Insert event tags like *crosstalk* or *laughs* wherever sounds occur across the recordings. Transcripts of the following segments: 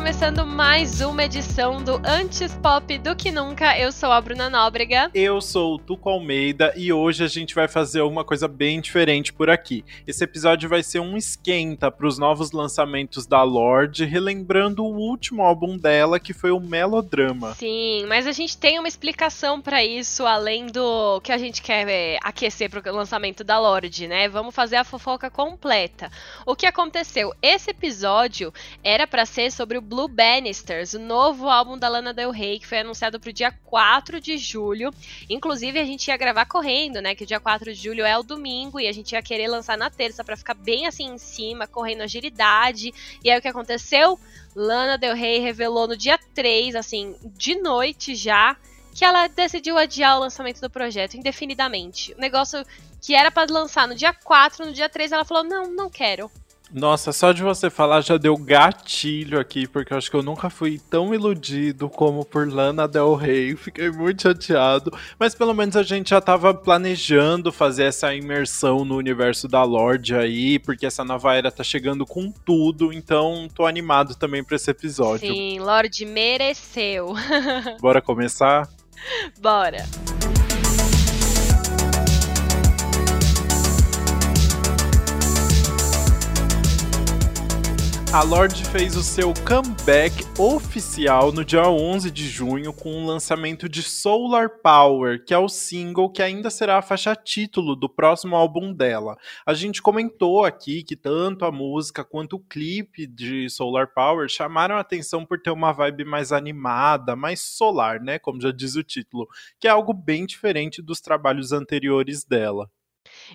começando mais uma edição do Antes Pop do que Nunca. Eu sou a Bruna Nóbrega. Eu sou o Tuco Almeida e hoje a gente vai fazer uma coisa bem diferente por aqui. Esse episódio vai ser um esquenta para os novos lançamentos da Lorde, relembrando o último álbum dela, que foi o Melodrama. Sim, mas a gente tem uma explicação para isso, além do que a gente quer é, aquecer para o lançamento da Lorde, né? Vamos fazer a fofoca completa. O que aconteceu? Esse episódio era para ser sobre o Blue Bannisters, o novo álbum da Lana Del Rey, que foi anunciado pro dia 4 de julho. Inclusive, a gente ia gravar correndo, né? Que o dia 4 de julho é o domingo e a gente ia querer lançar na terça para ficar bem assim em cima, correndo agilidade. E aí o que aconteceu? Lana Del Rey revelou no dia 3, assim, de noite já, que ela decidiu adiar o lançamento do projeto indefinidamente. O negócio que era para lançar no dia 4, no dia 3 ela falou: "Não, não quero". Nossa, só de você falar já deu gatilho aqui, porque eu acho que eu nunca fui tão iludido como por Lana Del Rey. Fiquei muito chateado, mas pelo menos a gente já tava planejando fazer essa imersão no universo da Lorde aí, porque essa nova era tá chegando com tudo, então tô animado também para esse episódio. Sim, Lorde mereceu. *laughs* Bora começar? Bora. A Lorde fez o seu comeback oficial no dia 11 de junho com o lançamento de Solar Power, que é o single que ainda será a faixa título do próximo álbum dela. A gente comentou aqui que tanto a música quanto o clipe de Solar Power chamaram a atenção por ter uma vibe mais animada, mais solar, né, como já diz o título, que é algo bem diferente dos trabalhos anteriores dela.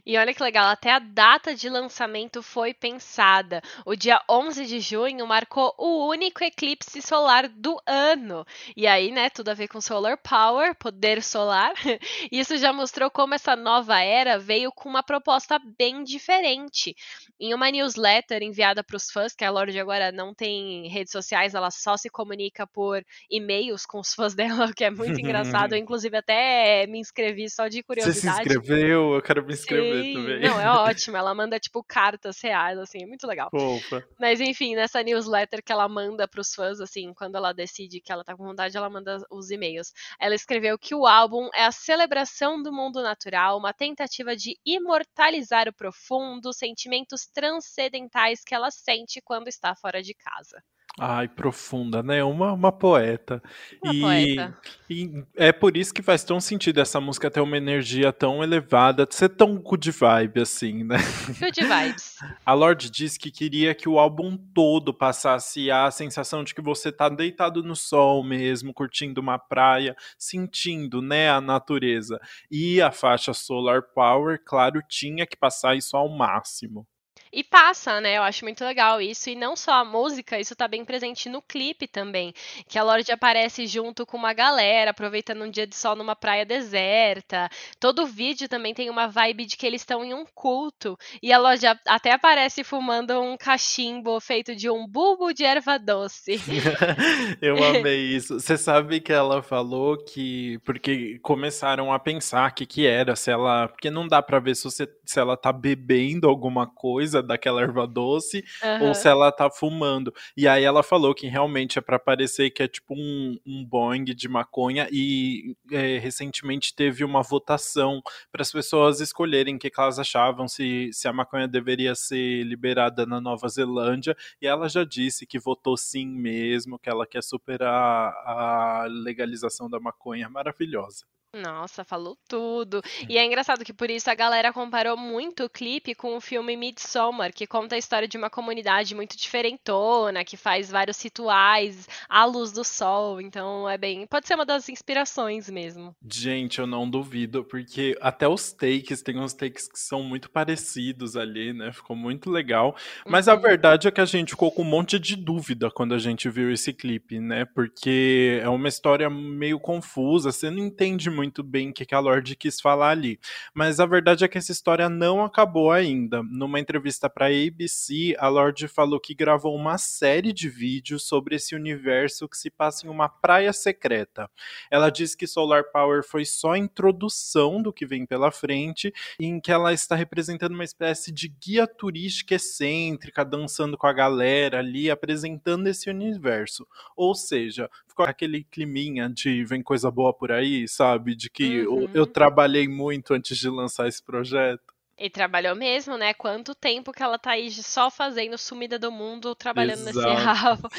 E olha que legal, até a data de lançamento foi pensada. O dia 11 de junho marcou o único eclipse solar do ano. E aí, né, tudo a ver com solar power, poder solar. *laughs* Isso já mostrou como essa nova era veio com uma proposta bem diferente. Em uma newsletter enviada para os fãs, que a Lorde agora não tem redes sociais, ela só se comunica por e-mails com os fãs *laughs* dela, o que é muito engraçado. Eu, *laughs* inclusive, até me inscrevi só de curiosidade. Você se inscreveu? Eu quero me inscrever. Sim, também. Não, é *laughs* ótimo. Ela manda, tipo, cartas reais, assim, é muito legal. Opa. Mas enfim, nessa newsletter que ela manda pros fãs, assim, quando ela decide que ela tá com vontade, ela manda os e-mails. Ela escreveu que o álbum é a celebração do mundo natural, uma tentativa de imortalizar o profundo, sentimentos transcendentais que ela sente quando está fora de casa. Ai, profunda, né? Uma, uma poeta. Uma e, poeta. e é por isso que faz tão sentido essa música ter uma energia tão elevada, ser tão good vibe assim, né? Good vibes. *laughs* A Lorde disse que queria que o álbum todo passasse a sensação de que você tá deitado no sol mesmo, curtindo uma praia, sentindo, né, a natureza. E a faixa Solar Power, claro, tinha que passar isso ao máximo. E passa, né? Eu acho muito legal isso. E não só a música, isso tá bem presente no clipe também. Que a Lorde aparece junto com uma galera, aproveitando um dia de sol numa praia deserta. Todo o vídeo também tem uma vibe de que eles estão em um culto. E a Lorde até aparece fumando um cachimbo feito de um bulbo de erva doce. *laughs* Eu amei isso. Você sabe que ela falou que. Porque começaram a pensar que que era, se ela. Porque não dá pra ver se, você, se ela tá bebendo alguma coisa daquela erva doce Aham. ou se ela tá fumando. E aí ela falou que realmente é pra parecer que é tipo um, um boing de maconha e é, recentemente teve uma votação para as pessoas escolherem o que, que elas achavam, se, se a maconha deveria ser liberada na Nova Zelândia e ela já disse que votou sim mesmo, que ela quer superar a legalização da maconha. Maravilhosa. Nossa, falou tudo. E é engraçado que por isso a galera comparou muito o clipe com o filme Midsommar, que conta a história de uma comunidade muito diferentona, que faz vários rituais à luz do sol. Então é bem. Pode ser uma das inspirações mesmo. Gente, eu não duvido, porque até os takes, tem uns takes que são muito parecidos ali, né? Ficou muito legal. Mas a Uhum. verdade é que a gente ficou com um monte de dúvida quando a gente viu esse clipe, né? Porque é uma história meio confusa, você não entende muito muito bem o que a Lorde quis falar ali. Mas a verdade é que essa história não acabou ainda. Numa entrevista para ABC, a Lorde falou que gravou uma série de vídeos sobre esse universo que se passa em uma praia secreta. Ela diz que Solar Power foi só a introdução do que vem pela frente, em que ela está representando uma espécie de guia turística excêntrica, dançando com a galera ali, apresentando esse universo. Ou seja, ficou aquele climinha de vem coisa boa por aí, sabe? De que uhum. eu, eu trabalhei muito antes de lançar esse projeto. E trabalhou mesmo, né? Quanto tempo que ela tá aí só fazendo sumida do mundo, trabalhando Exato. nesse *laughs* álbum.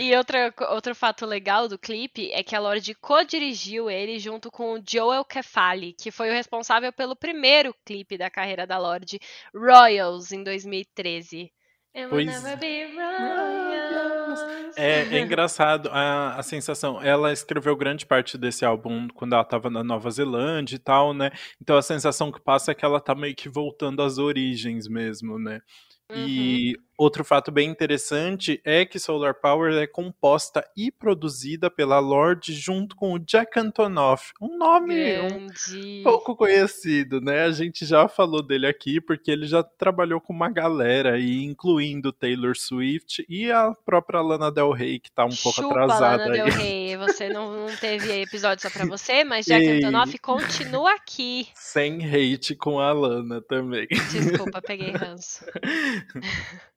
e outra, outro fato legal do clipe é que a Lorde co-dirigiu ele junto com o Joel Kefali, que foi o responsável pelo primeiro clipe da carreira da Lorde, Royals, em 2013. Pois... É, é engraçado a, a sensação. Ela escreveu grande parte desse álbum quando ela estava na Nova Zelândia e tal, né? Então a sensação que passa é que ela tá meio que voltando às origens mesmo, né? Uhum. E outro fato bem interessante é que Solar Power é composta e produzida pela Lorde junto com o Jack Antonoff, um nome um pouco conhecido, né? A gente já falou dele aqui porque ele já trabalhou com uma galera, e incluindo Taylor Swift e a própria Lana Del Rey, que tá um pouco Chupa, atrasada. Lana aí. Del Rey, você não, não teve episódio só pra você, mas Jack Ei, Antonoff continua aqui. Sem hate com a Lana também. Desculpa, peguei ranço. *laughs*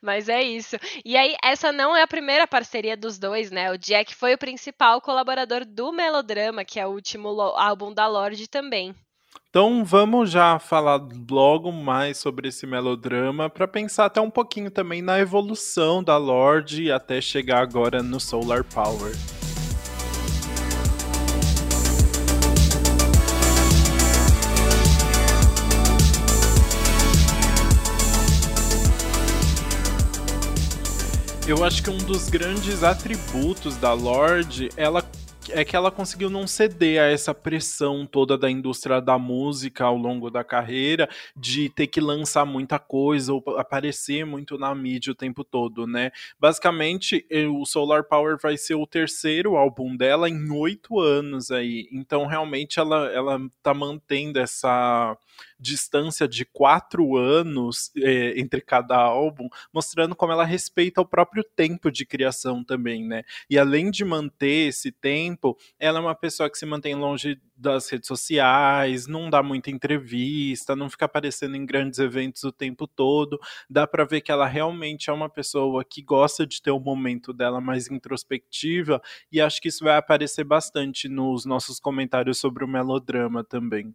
Mas é isso. E aí, essa não é a primeira parceria dos dois, né? O Jack foi o principal colaborador do Melodrama, que é o último álbum da Lorde também. Então vamos já falar logo mais sobre esse melodrama para pensar até um pouquinho também na evolução da Lorde até chegar agora no Solar Power. Eu acho que um dos grandes atributos da Lorde, ela é que ela conseguiu não ceder a essa pressão toda da indústria da música ao longo da carreira, de ter que lançar muita coisa ou aparecer muito na mídia o tempo todo, né? Basicamente, o Solar Power vai ser o terceiro álbum dela em oito anos aí. Então, realmente, ela, ela tá mantendo essa distância de quatro anos é, entre cada álbum, mostrando como ela respeita o próprio tempo de criação também, né? E além de manter esse tempo, ela é uma pessoa que se mantém longe das redes sociais, não dá muita entrevista, não fica aparecendo em grandes eventos o tempo todo. Dá para ver que ela realmente é uma pessoa que gosta de ter o um momento dela mais introspectiva e acho que isso vai aparecer bastante nos nossos comentários sobre o melodrama também.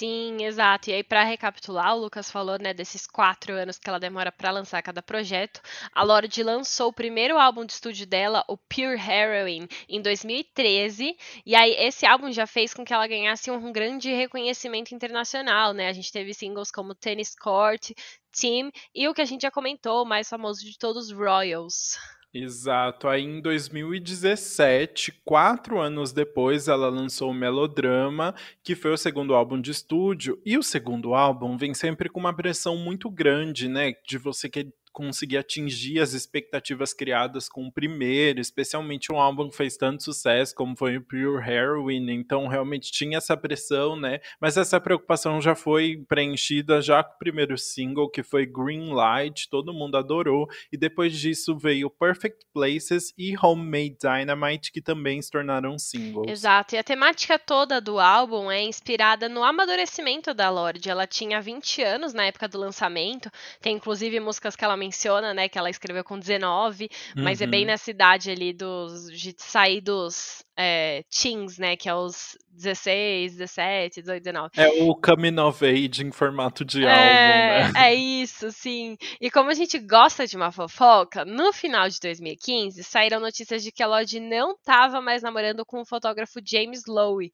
Sim, exato. E aí, para recapitular, o Lucas falou, né, desses quatro anos que ela demora para lançar cada projeto. A Lorde lançou o primeiro álbum de estúdio dela, o Pure Heroine, em 2013. E aí, esse álbum já fez com que ela ganhasse um grande reconhecimento internacional, né? A gente teve singles como Tennis Court, Team e o que a gente já comentou, o mais famoso de todos, Royals. Exato. Aí em 2017, quatro anos depois, ela lançou o Melodrama, que foi o segundo álbum de estúdio. E o segundo álbum vem sempre com uma pressão muito grande, né? De você que conseguir atingir as expectativas criadas com o primeiro, especialmente um álbum que fez tanto sucesso como foi o Pure Heroine, então realmente tinha essa pressão, né? Mas essa preocupação já foi preenchida já com o primeiro single, que foi Green Light, todo mundo adorou, e depois disso veio Perfect Places e Homemade Dynamite, que também se tornaram singles. Exato, e a temática toda do álbum é inspirada no amadurecimento da Lorde. Ela tinha 20 anos na época do lançamento, tem inclusive músicas que ela menciona, né, que ela escreveu com 19, uhum. mas é bem uhum. nessa idade ali dos, de sair dos é, teens, né, que é os 16, 17, 18, 19. É o coming of age em formato de é, álbum, né? É isso, sim. E como a gente gosta de uma fofoca, no final de 2015 saíram notícias de que a Lorde não estava mais namorando com o fotógrafo James Lowe.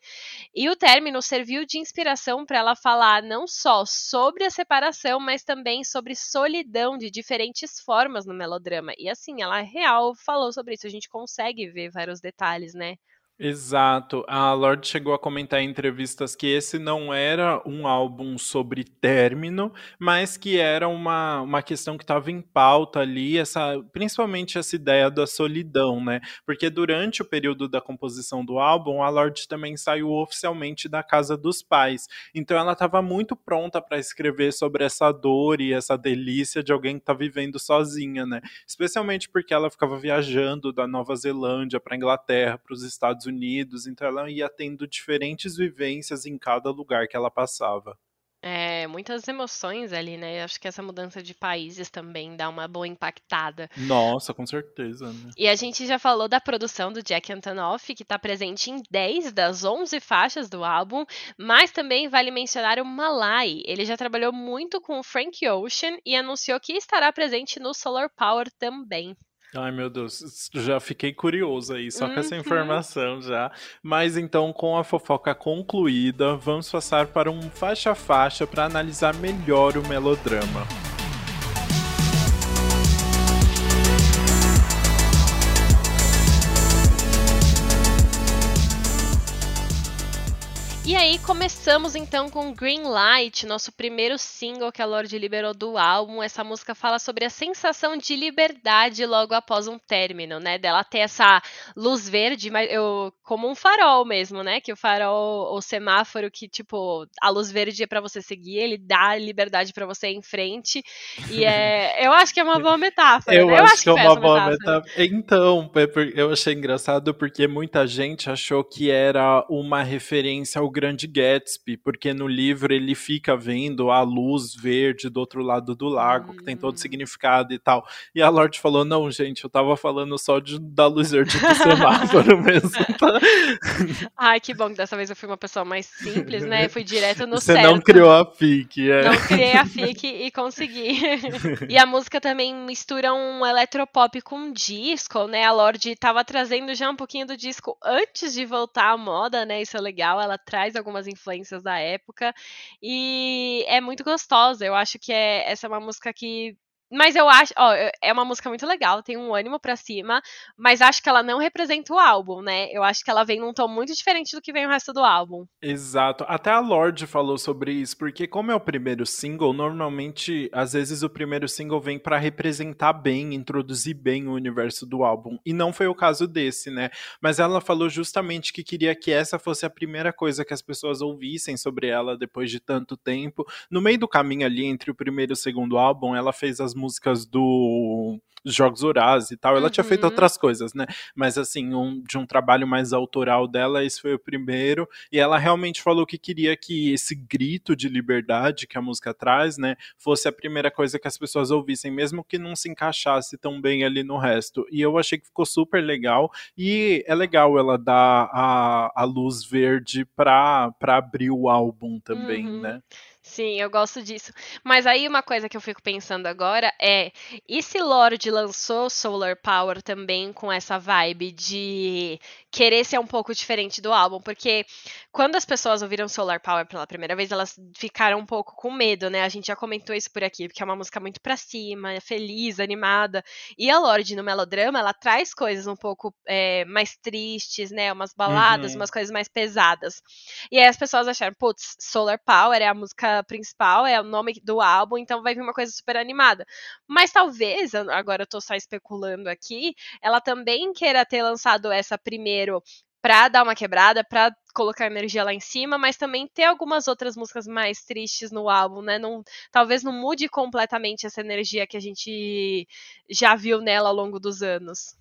E o término serviu de inspiração para ela falar não só sobre a separação, mas também sobre solidão de diferentes formas no melodrama. E assim, ela real falou sobre isso, a gente consegue ver vários detalhes, né? Exato. A Lorde chegou a comentar em entrevistas que esse não era um álbum sobre término, mas que era uma, uma questão que estava em pauta ali, essa, principalmente essa ideia da solidão, né? Porque durante o período da composição do álbum, a Lorde também saiu oficialmente da casa dos pais. Então ela estava muito pronta para escrever sobre essa dor e essa delícia de alguém que está vivendo sozinha, né? Especialmente porque ela ficava viajando da Nova Zelândia para Inglaterra, para os Estados Unidos, então ela ia tendo diferentes vivências em cada lugar que ela passava. É, muitas emoções ali, né? Acho que essa mudança de países também dá uma boa impactada. Nossa, com certeza. Né? E a gente já falou da produção do Jack Antonoff, que está presente em 10 das 11 faixas do álbum, mas também vale mencionar o Malai. Ele já trabalhou muito com o Frank Ocean e anunciou que estará presente no Solar Power também. Ai, meu Deus, já fiquei curioso aí, só uhum. com essa uhum. informação já. Mas então, com a fofoca concluída, vamos passar para um faixa a faixa para analisar melhor o melodrama. E aí começamos então com Green Light, nosso primeiro single que a Lorde liberou do álbum. Essa música fala sobre a sensação de liberdade logo após um término, né? Dela ter essa luz verde, mas eu como um farol mesmo, né? Que o farol, o semáforo que tipo a luz verde é para você seguir, ele dá liberdade para você ir em frente. E é, *laughs* eu acho que é uma boa metáfora. Eu, né? eu acho, acho, que é uma boa metáfora. metáfora. Então, eu achei engraçado porque muita gente achou que era uma referência ao Grande Gatsby, porque no livro ele fica vendo a luz verde do outro lado do lago, que tem todo hum. significado e tal. E a Lorde falou: não, gente, eu tava falando só de, da luz verde do semáforo *laughs* mesmo. Tá? *laughs* Ai, que bom que dessa vez eu fui uma pessoa mais simples, né? Fui direto no Você certo. não criou a FIC, é. Não criei a *laughs* FIC e consegui. e a música também mistura um eletropop com disco, né? A Lorde tava trazendo já um pouquinho do disco antes de voltar à moda, né? Isso é legal. Ela traz algumas influências da época e é muito gostosa. Eu acho que é, essa é uma música que mas eu acho, ó, é uma música muito legal, tem um ânimo para cima, mas acho que ela não representa o álbum, né? Eu acho que ela vem num tom muito diferente do que vem o resto do álbum. Exato. Até a Lorde falou sobre isso, porque como é o primeiro single, normalmente, às vezes o primeiro single vem para representar bem, introduzir bem o universo do álbum, e não foi o caso desse, né? Mas ela falou justamente que queria que essa fosse a primeira coisa que as pessoas ouvissem sobre ela depois de tanto tempo. No meio do caminho ali entre o primeiro e o segundo álbum, ela fez as músicas do Jogos Horazes e tal. Ela uhum. tinha feito uhum. outras coisas, né? Mas assim, um, de um trabalho mais autoral dela, esse foi o primeiro. E ela realmente falou que queria que esse grito de liberdade que a música traz, né, fosse a primeira coisa que as pessoas ouvissem, mesmo que não se encaixasse tão bem ali no resto. E eu achei que ficou super legal. E é legal ela dar a, a luz verde para abrir o álbum também, uhum. né? Sim, eu gosto disso. Mas aí uma coisa que eu fico pensando agora é: e se Lorde lançou Solar Power também com essa vibe de querer ser um pouco diferente do álbum? Porque quando as pessoas ouviram Solar Power pela primeira vez, elas ficaram um pouco com medo, né? A gente já comentou isso por aqui, porque é uma música muito pra cima, feliz, animada. E a Lorde no melodrama, ela traz coisas um pouco é, mais tristes, né? Umas baladas, uhum. umas coisas mais pesadas. E aí as pessoas acharam, putz, Solar Power é a música principal, é o nome do álbum, então vai vir uma coisa super animada. Mas talvez, agora eu tô só especulando aqui, ela também queira ter lançado essa primeiro pra dar uma quebrada, pra colocar energia lá em cima, mas também ter algumas outras músicas mais tristes no álbum, né? Não, talvez não mude completamente essa energia que a gente já viu nela ao longo dos anos.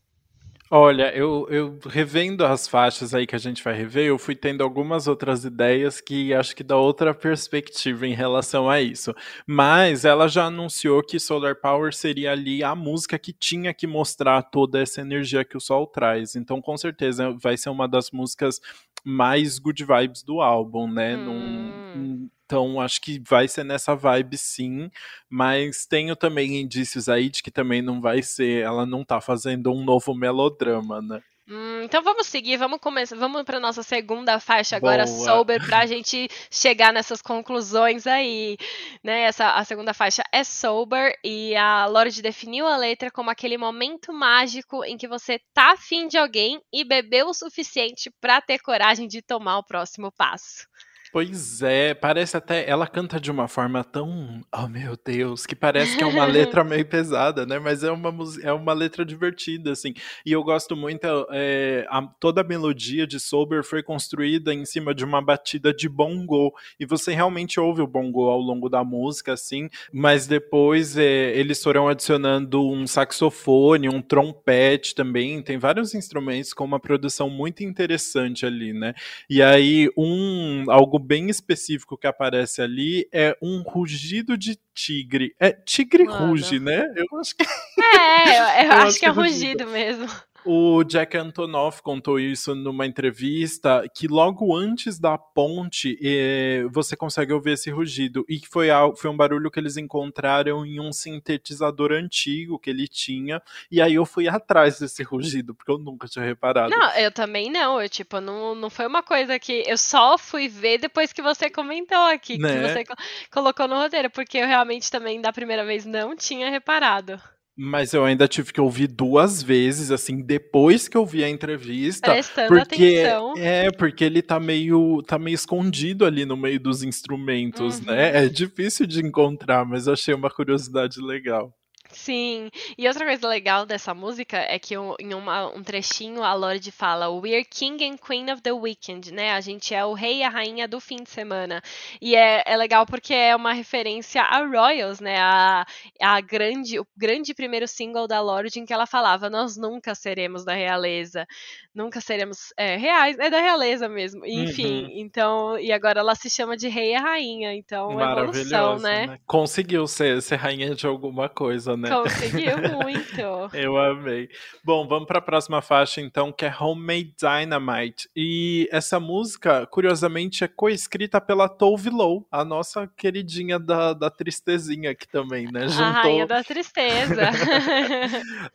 Olha, eu, eu revendo as faixas aí que a gente vai rever, eu fui tendo algumas outras ideias que acho que dá outra perspectiva em relação a isso. Mas ela já anunciou que Solar Power seria ali a música que tinha que mostrar toda essa energia que o sol traz. Então, com certeza, vai ser uma das músicas mais good vibes do álbum, né? Hum. Num, então, acho que vai ser nessa vibe sim, mas tenho também indícios aí de que também não vai ser, ela não tá fazendo um novo melodrama, né? Hum, então vamos seguir, vamos começar, vamos para nossa segunda faixa agora, Boa. sober, para a gente chegar nessas conclusões aí, né? Essa a segunda faixa é sober e a Lorde definiu a letra como aquele momento mágico em que você tá afim de alguém e bebeu o suficiente para ter coragem de tomar o próximo passo. Pois é, parece até. Ela canta de uma forma tão. Oh meu Deus, que parece que é uma *laughs* letra meio pesada, né? Mas é uma, é uma letra divertida, assim. E eu gosto muito. é, a- toda a melodia de Sober foi construída em cima de uma batida de bongo. E você realmente ouve o bongo ao longo da música, assim. Mas depois é, eles foram adicionando um saxofone, um trompete também. Tem vários instrumentos com uma produção muito interessante ali, né? E aí, um algo bem específico que aparece ali é um rugido de tigre. É tigre Mano. ruge, né? Eu acho que É, eu, eu *laughs* Eu acho acho que é que é rugido. rugido mesmo. O Jack Antonoff contou isso numa entrevista que logo antes da ponte eh, você consegue ouvir esse rugido e que foi, foi um barulho que eles encontraram em um sintetizador antigo que ele tinha e aí eu fui atrás desse rugido porque eu nunca tinha reparado. Não, eu também não. Eu, tipo, não, não foi uma coisa que eu só fui ver depois que você comentou aqui, que Né? você co- colocou no roteiro, porque eu realmente também, da primeira vez, não tinha reparado. Mas eu ainda tive que ouvir duas vezes, assim, depois que eu vi a entrevista. Prestando Porque atenção. é, porque ele tá meio, tá meio escondido ali no meio dos instrumentos, Uhum. né? É difícil de encontrar, mas eu achei uma curiosidade legal. Sim. E outra coisa legal dessa música é que em uma- um trechinho a Lorde fala We're King and Queen of the Weekend, né? A gente é o rei e a rainha do fim de semana. E é, é legal porque é uma referência a Royals, né? A, a grande, o grande primeiro single da Lorde em que ela falava Nós nunca seremos da realeza. Nunca seremos é, reais. É da realeza mesmo. Enfim, Uhum. então... E agora ela se chama de rei e a rainha. Então, evolução, né? né? Conseguiu ser, ser rainha de alguma coisa, né? Conseguiu *laughs* muito. Eu amei. Bom, vamos para a próxima faixa então, que é Homemade Dynamite. E essa música, curiosamente, é coescrita pela Tove Lo, a nossa queridinha da, da tristezinha aqui também, né? A rainha da tristeza. *laughs*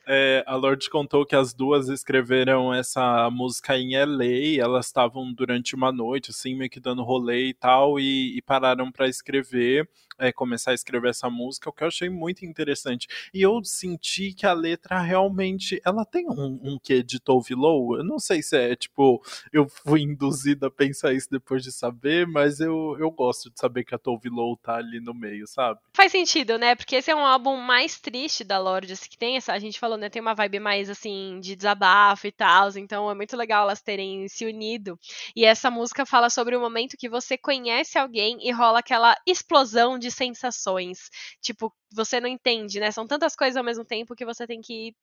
É, a Lorde contou que as duas escreveram essa música em LA, elas estavam durante uma noite, assim, meio que dando rolê e tal, e, e pararam para escrever, é, começar a escrever essa música, o que eu achei muito interessante. E eu senti que a letra realmente, ela tem um, um quê de Tove Lo? Eu não sei se é, tipo, eu fui induzida a pensar isso depois de saber, mas eu, eu gosto de saber que a Tove Lo tá ali no meio, sabe? Faz sentido, né? Porque esse é um álbum mais triste da Lorde, assim, que tem essa, a gente falou, né? Tem uma vibe mais assim de desabafo e tal, então é muito legal elas terem se unido. E essa música fala sobre o momento que você conhece alguém e rola aquela explosão de sensações. Tipo, você não entende, né? São tantas coisas ao mesmo tempo que você tem que ir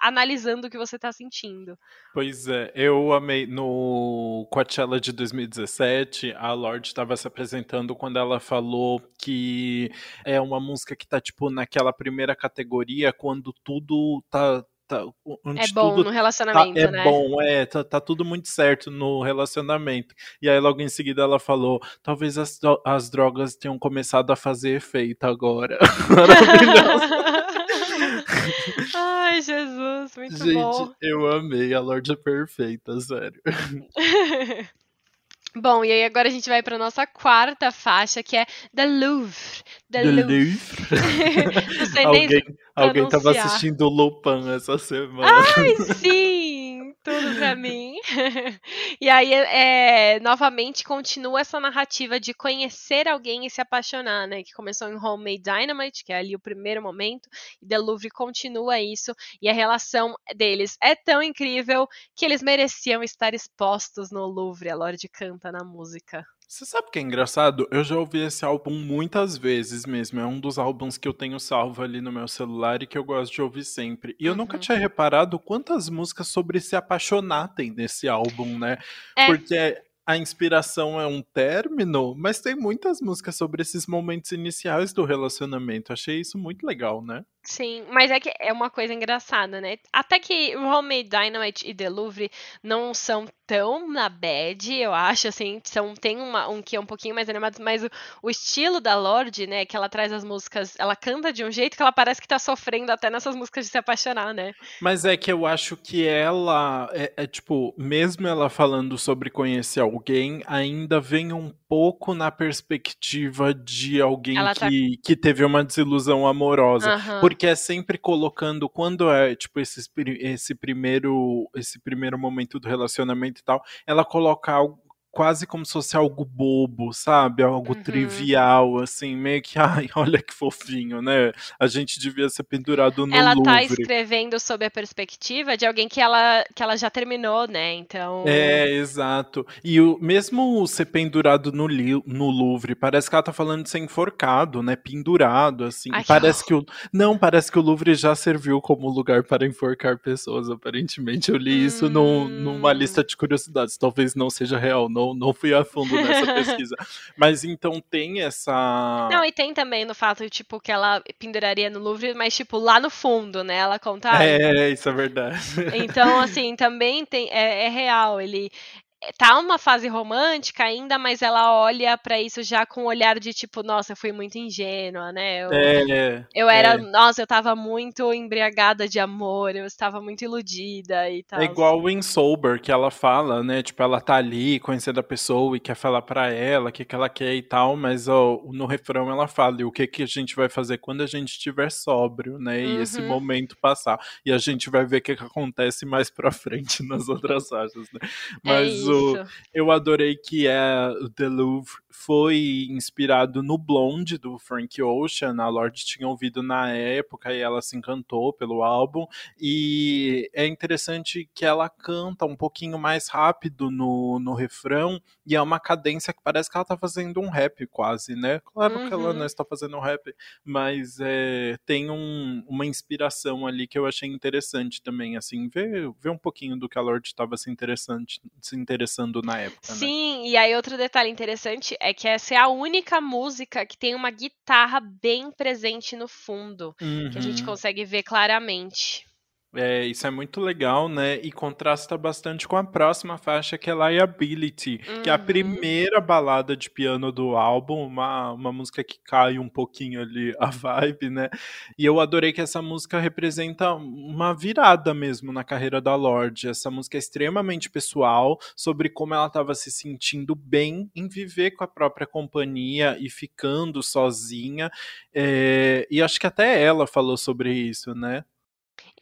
analisando o que você tá sentindo. Pois é, eu amei. No Coachella de 2017, a Lorde estava se apresentando quando ela falou que é uma música que tá, tipo, naquela primeira categoria, quando tudo tá. Tá É bom tudo no tá- relacionamento, é né? bom, é, tá, tá tudo muito certo no relacionamento. E aí, logo em seguida, ela falou: talvez as, as drogas tenham começado a fazer efeito agora. *laughs* Maravilhoso. *laughs* Ai, Jesus, muito Gente, bom. eu amei. A Lorde é perfeita, sério. *laughs* Bom, e aí agora a gente vai para nossa quarta faixa, que é The Louvre. The, The Louvre. Louvre. *laughs* Não sei nem alguém, alguém tava assistindo Lupin essa semana. Ai, sim! Tudo pra mim. *laughs* E aí, é, novamente, continua essa narrativa de conhecer alguém e se apaixonar, né? Que começou em Homemade Dynamite, que é ali o primeiro momento, e The Louvre continua isso, e a relação deles é tão incrível que eles mereciam estar expostos no Louvre, a Lorde canta na música. Você sabe o que é engraçado? Eu já ouvi esse álbum muitas vezes mesmo. É um dos álbuns que eu tenho salvo ali no meu celular e que eu gosto de ouvir sempre. E eu nunca Uhum. tinha reparado quantas músicas sobre se apaixonar tem nesse álbum, né? É. Porque a inspiração é um término, mas tem muitas músicas sobre esses momentos iniciais do relacionamento. Achei isso muito legal, né? Sim, mas é que é uma coisa engraçada, né? Até que Homemade Dynamite e The Louvre não são tão na bad, eu acho, assim, são, tem uma, um que é um pouquinho mais animado, mas o, o, estilo da Lorde, né, que ela traz as músicas, ela canta de um jeito que ela parece que tá sofrendo até nessas músicas de se apaixonar, né? Mas é que eu acho que ela, é, é tipo, mesmo ela falando sobre conhecer alguém, ainda vem um pouco na perspectiva de alguém tá... que, que teve uma desilusão amorosa. Uhum. Porque é sempre colocando, quando é, tipo, esse, esse, primeiro, esse primeiro momento do relacionamento e tal, ela coloca algo quase como se fosse algo bobo, sabe? Algo uhum. trivial, assim, meio que, *laughs* ai, olha que fofinho, né? A gente devia ser pendurado no ela tá Louvre. Ela tá escrevendo sob a perspectiva de alguém que ela, que ela já terminou, né? Então... É, exato. E o, mesmo ser pendurado no, no Louvre, parece que ela tá falando de ser enforcado, né? Pendurado, assim. Ai, parece que o... Não, parece que o Louvre já serviu como lugar para enforcar pessoas, aparentemente. Eu li isso hum... no, numa lista de curiosidades. Talvez não seja real, não não, não fui a fundo nessa *laughs* pesquisa. Mas então tem essa. Não, e tem também no fato, tipo, que ela penduraria no Louvre, mas, tipo, lá no fundo, né? Ela conta. É, isso é verdade. Então, assim, também tem, é, é real. Ele, tá uma fase romântica ainda, mas ela olha para isso já com um olhar de tipo, nossa, eu fui muito ingênua, né? Eu, é, eu era, é. nossa, eu tava muito embriagada de amor, eu estava muito iludida e tal. É igual em Sober, que ela fala, né? Tipo, ela tá ali conhecendo a pessoa e quer falar para ela o que, que ela quer e tal, mas ó, no refrão ela fala, e o que, que a gente vai fazer quando a gente estiver sóbrio, né? E uhum. esse momento passar. E a gente vai ver o que, que acontece mais pra frente *laughs* nas outras faixas, né? É mas é eu adorei que é The Louvre foi inspirado no Blonde do Frank Ocean. A Lorde tinha ouvido na época e ela se encantou pelo álbum. E é interessante que ela canta um pouquinho mais rápido no, no refrão e é uma cadência que parece que ela tá fazendo um rap quase, né? Claro uhum. que ela uhum. não está fazendo um rap, mas é, tem um, uma inspiração ali que eu achei interessante também, assim, ver, ver um pouquinho do que a Lorde estava se, interessante, se interessando na época. Né? Sim, né? e aí outro detalhe interessante é que essa é a única música que tem uma guitarra bem presente no fundo, uhum. que a gente uhum. consegue ver claramente. É, isso é muito legal, né? E contrasta bastante com a próxima faixa, que é Liability, uhum. que é a uhum. primeira balada de piano do álbum, uma, uma música que cai um pouquinho ali a vibe, né? E eu adorei que essa música representa uma virada mesmo na carreira da Lorde. Essa música é extremamente pessoal, sobre como ela estava se sentindo bem em viver com a própria companhia e ficando sozinha. É, e acho que até ela falou sobre isso, né?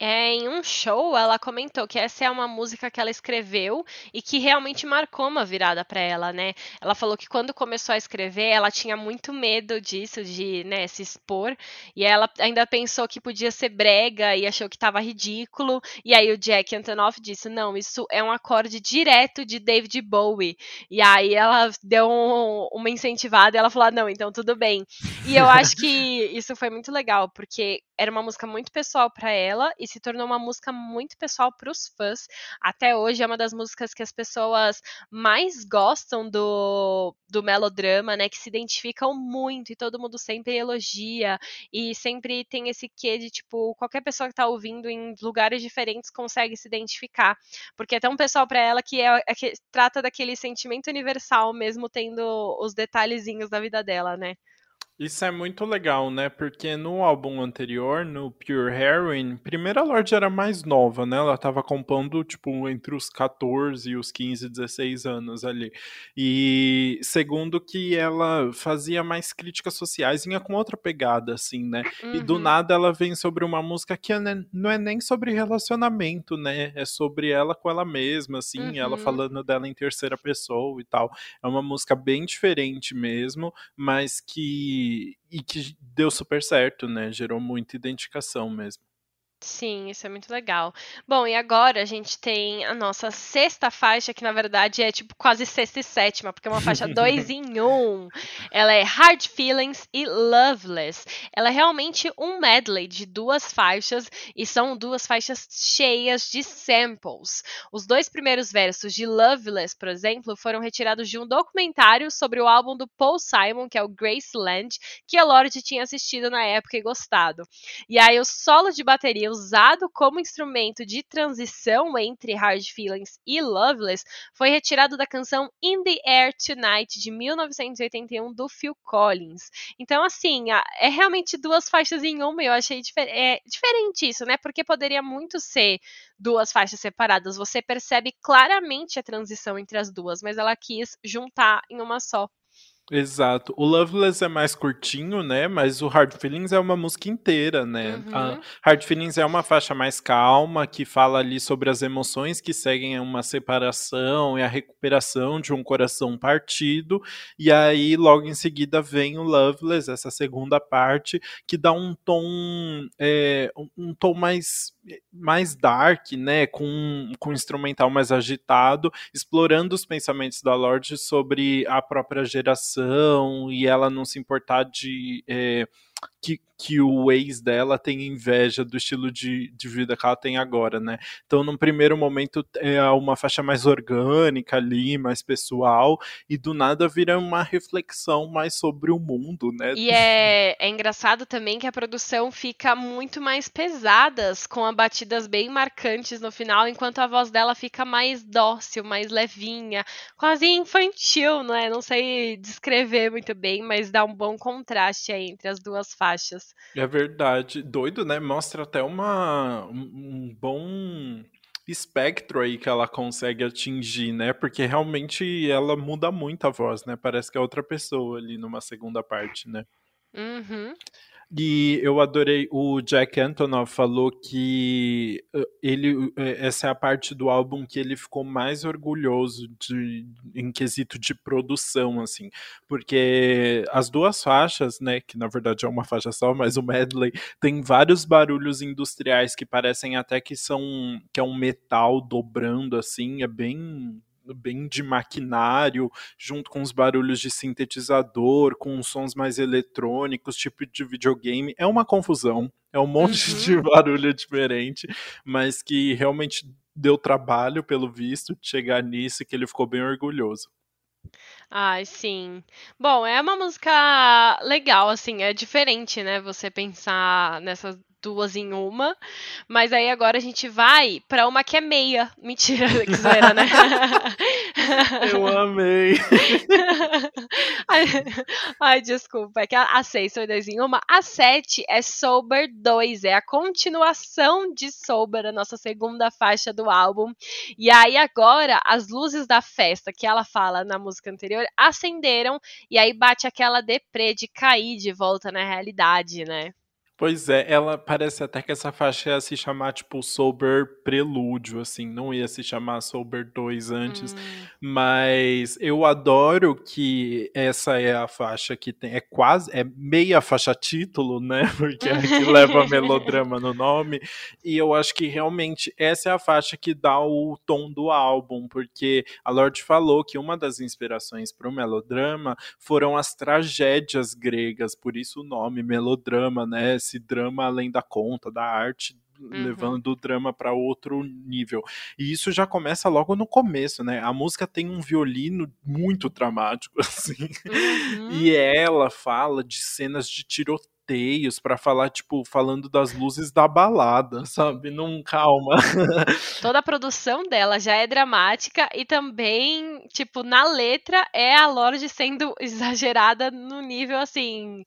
É, em um show, ela comentou que essa é uma música que ela escreveu e que realmente marcou uma virada para ela, né? Ela falou que quando começou a escrever, ela tinha muito medo disso, de né, se expor, e ela ainda pensou que podia ser brega e achou que estava ridículo. E aí o Jack Antonoff disse: Não, isso é um acorde direto de David Bowie. E aí ela deu um, uma incentivada e ela falou: ah, Não, então tudo bem. E eu acho que *laughs* isso foi muito legal, porque era uma música muito pessoal para ela e se tornou uma música muito pessoal para os fãs. Até hoje é uma das músicas que as pessoas mais gostam do, do melodrama, né? Que se identificam muito e todo mundo sempre elogia e sempre tem esse quê de tipo qualquer pessoa que tá ouvindo em lugares diferentes consegue se identificar, porque é tão pessoal para ela que é, é que trata daquele sentimento universal mesmo tendo os detalhezinhos da vida dela, né? Isso é muito legal, né? Porque no álbum anterior, no Pure Heroin, primeiro a Lorde era mais nova, né? Ela tava compondo, tipo, entre os 14 e os 15, 16 anos ali. E segundo que ela fazia mais críticas sociais, vinha com outra pegada, assim, né? Uhum. E do uhum. nada ela vem sobre uma música que é não é nem sobre relacionamento, né? É sobre ela com ela mesma, assim, uhum. ela falando dela em terceira pessoa e tal. É uma música bem diferente mesmo, mas que e que deu super certo, né? Gerou muita identificação mesmo. Sim, isso é muito legal. Bom, e agora a gente tem a nossa sexta faixa, que na verdade é tipo quase sexta e sétima, porque é uma faixa dois em *laughs* um. Ela é Hard Feelings e Loveless. Ela é realmente um medley de duas faixas e são duas faixas cheias de samples. Os dois primeiros versos de Loveless, por exemplo, foram retirados de um documentário sobre o álbum do Paul Simon, que é o Graceland, que a Lorde tinha assistido na época e gostado. E aí o solo de bateria usado como instrumento de transição entre Hard Feelings e Loveless foi retirado da canção In the Air Tonight de 1981 do Phil Collins. Então, assim, é realmente duas faixas em uma. Eu achei difer é, diferente isso, né? Porque poderia muito ser duas faixas separadas. Você percebe claramente a transição entre as duas, mas ela quis juntar em uma só. Exato. O Loveless é mais curtinho, né? Mas o Hard Feelings é uma música inteira, né? Uhum. Hard Feelings é uma faixa mais calma, que fala ali sobre as emoções que seguem uma separação e a recuperação de um coração partido. E aí, logo em seguida, vem o Loveless, essa segunda parte, que dá um tom, é, um tom mais mais dark, né, com, com um instrumental mais agitado, explorando os pensamentos da Lorde sobre a própria geração e ela não se importar de é, que, que o ex dela tem inveja do estilo de, de vida que ela tem agora, né? Então, num primeiro momento, é uma faixa mais orgânica ali, mais pessoal, e do nada vira uma reflexão mais sobre o mundo, né? E é, é engraçado também que a produção fica muito mais pesadas, com batidas bem marcantes no final, enquanto a voz dela fica mais dócil, mais levinha, quase infantil, né? Não sei descrever muito bem, mas dá um bom contraste aí entre as duas faixas. É verdade. Doido, né? Mostra até uma, um bom espectro aí que ela consegue atingir, né? Porque realmente ela muda muito a voz, né? Parece que é outra pessoa ali numa segunda parte, né? Uhum. E eu adorei, o Jack Antonoff falou que eh, ele, eh, essa é a parte do álbum que ele ficou mais orgulhoso de, em quesito de produção, assim, porque as duas faixas, né, que na verdade é uma faixa só, mas o medley tem vários barulhos industriais que parecem até que são, que é um metal dobrando, assim, é bem bem de maquinário, junto com os barulhos de sintetizador, com sons mais eletrônicos, tipo de videogame. É uma confusão, é um monte *laughs* uhum. de barulho diferente, mas que realmente deu trabalho, pelo visto, de chegar nisso e que ele ficou bem orgulhoso. Ai, sim. Bom, é uma música legal, assim, é diferente, né? Você pensar nessas duas em uma. Mas aí agora a gente vai pra uma que é meia. *laughs* Mentira, que zoeira, né? *laughs* Eu amei. *laughs* ai, ai, desculpa. É que a 6 foi dois em uma. A 7 é Sober 2. É a continuação de Sober, a nossa segunda faixa do álbum. E aí agora as luzes da festa que ela fala na música anterior acenderam. E aí bate aquela deprê de cair de volta na realidade, né? Pois é, ela parece até que essa faixa ia se chamar tipo Sober Prelúdio, assim, não ia se chamar Sober 2 antes, hum. mas eu adoro que essa é a faixa que tem, é quase, é meia faixa título, né, *laughs* porque é que leva *laughs* melodrama no nome, e eu acho que realmente essa é a faixa que dá o tom do álbum, porque a Lorde falou que uma das inspirações para o melodrama foram as tragédias gregas, por isso o nome melodrama, né, esse drama além da conta, da arte, uhum. levando o drama para outro nível. E isso já começa logo no começo, né? A música tem um violino muito dramático, *laughs* assim. Uhum. E ela fala de cenas de tiroteio teios para falar, tipo, falando das luzes da balada, sabe? Não, calma. *laughs* Toda a produção dela já é dramática e também, tipo, na letra é a Lorde sendo *laughs* exagerada no nível assim,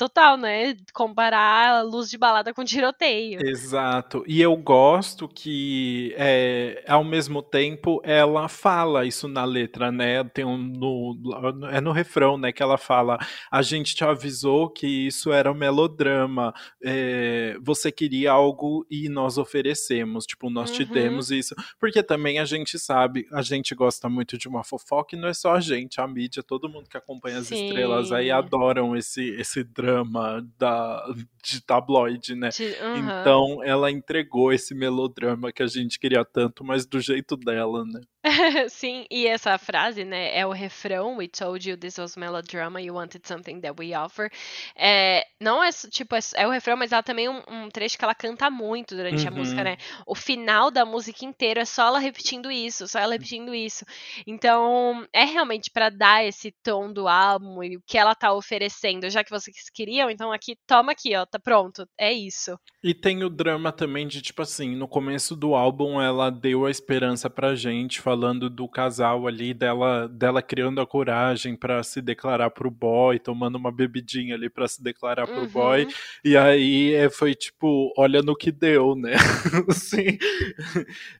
total, né? Comparar a luz de balada com tiroteio. Exato. E eu gosto que, é, ao mesmo tempo, ela fala isso na letra, né? Tem um, no, é no refrão, né? Que ela fala: a gente te avisou que isso era um melodrama. É, você queria algo e nós oferecemos. Tipo, nós uhum. te demos isso. Porque também a gente sabe, a gente gosta muito de uma fofoca e não é só a gente, a mídia, todo mundo que acompanha as Sim. estrelas aí adoram esse, esse drama melodrama da, de tabloide, né? De, uhum. Então ela entregou esse melodrama que a gente queria tanto, mas do jeito dela, né? *laughs* Sim, e essa frase, né, é o refrão, We told you this was melodrama, you wanted something that we offer. É, não é tipo, é, é, o refrão, mas ela também é um, um, trecho que ela canta muito durante uhum. a música, né? O final da música inteira é só ela repetindo isso, só ela repetindo isso. Então, é realmente para dar esse tom do álbum e o que ela tá oferecendo, já que vocês queriam, então aqui, toma aqui, ó, tá pronto, é isso. E tem o drama também de, tipo assim, no começo do álbum ela deu a esperança pra gente, falando do casal ali, dela, dela criando a coragem para se declarar pro boy, tomando uma bebidinha ali para se declarar pro uhum. boy. E aí é, foi tipo, olha no que deu, né? *laughs* assim,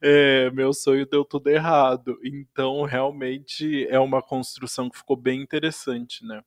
é, meu sonho deu tudo errado. Então, realmente é uma construção que ficou bem interessante, né?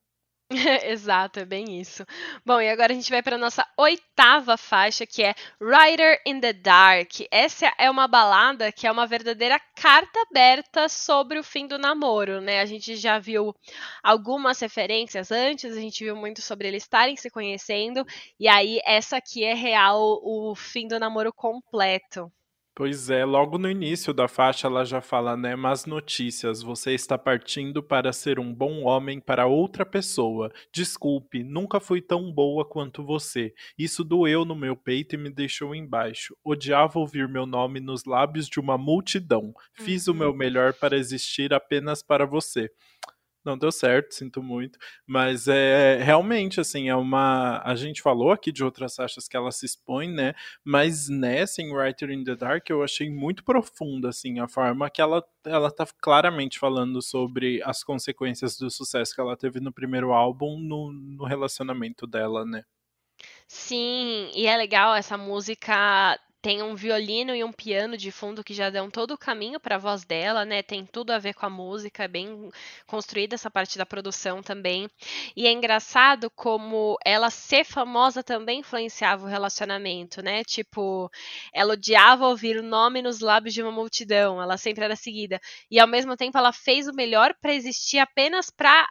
*laughs* Exato, é bem isso. Bom, e agora a gente vai para nossa oitava faixa, que é Rider in the Dark. Essa é uma balada que é uma verdadeira carta aberta sobre o fim do namoro, né? A gente já viu algumas referências antes, a gente viu muito sobre eles estarem se conhecendo, e aí essa aqui é real o fim do namoro completo. Pois é, logo no início da faixa ela já fala, né? Mas notícias, você está partindo para ser um bom homem para outra pessoa. Desculpe, nunca fui tão boa quanto você. Isso doeu no meu peito e me deixou embaixo. Odiava ouvir meu nome nos lábios de uma multidão. Fiz uhum. o meu uhum. melhor para existir apenas para você não deu certo, sinto muito. Mas é realmente assim, é uma. A gente falou aqui de outras faixas que ela se expõe, né? Mas nessa, em Writer in the Dark, eu achei muito profunda, assim, a forma que ela, ela tá claramente falando sobre as consequências do sucesso que ela teve no primeiro álbum no, no relacionamento dela, né? Sim, e é legal essa música tem um violino e um piano de fundo que já dão todo o caminho para a voz dela, né? Tem tudo a ver com a música, é bem construída essa parte da produção também. E é engraçado como ela ser famosa também influenciava o relacionamento, né? Tipo, ela odiava ouvir o nome nos lábios de uma multidão, ela sempre era seguida. E ao mesmo tempo ela fez o melhor para existir apenas para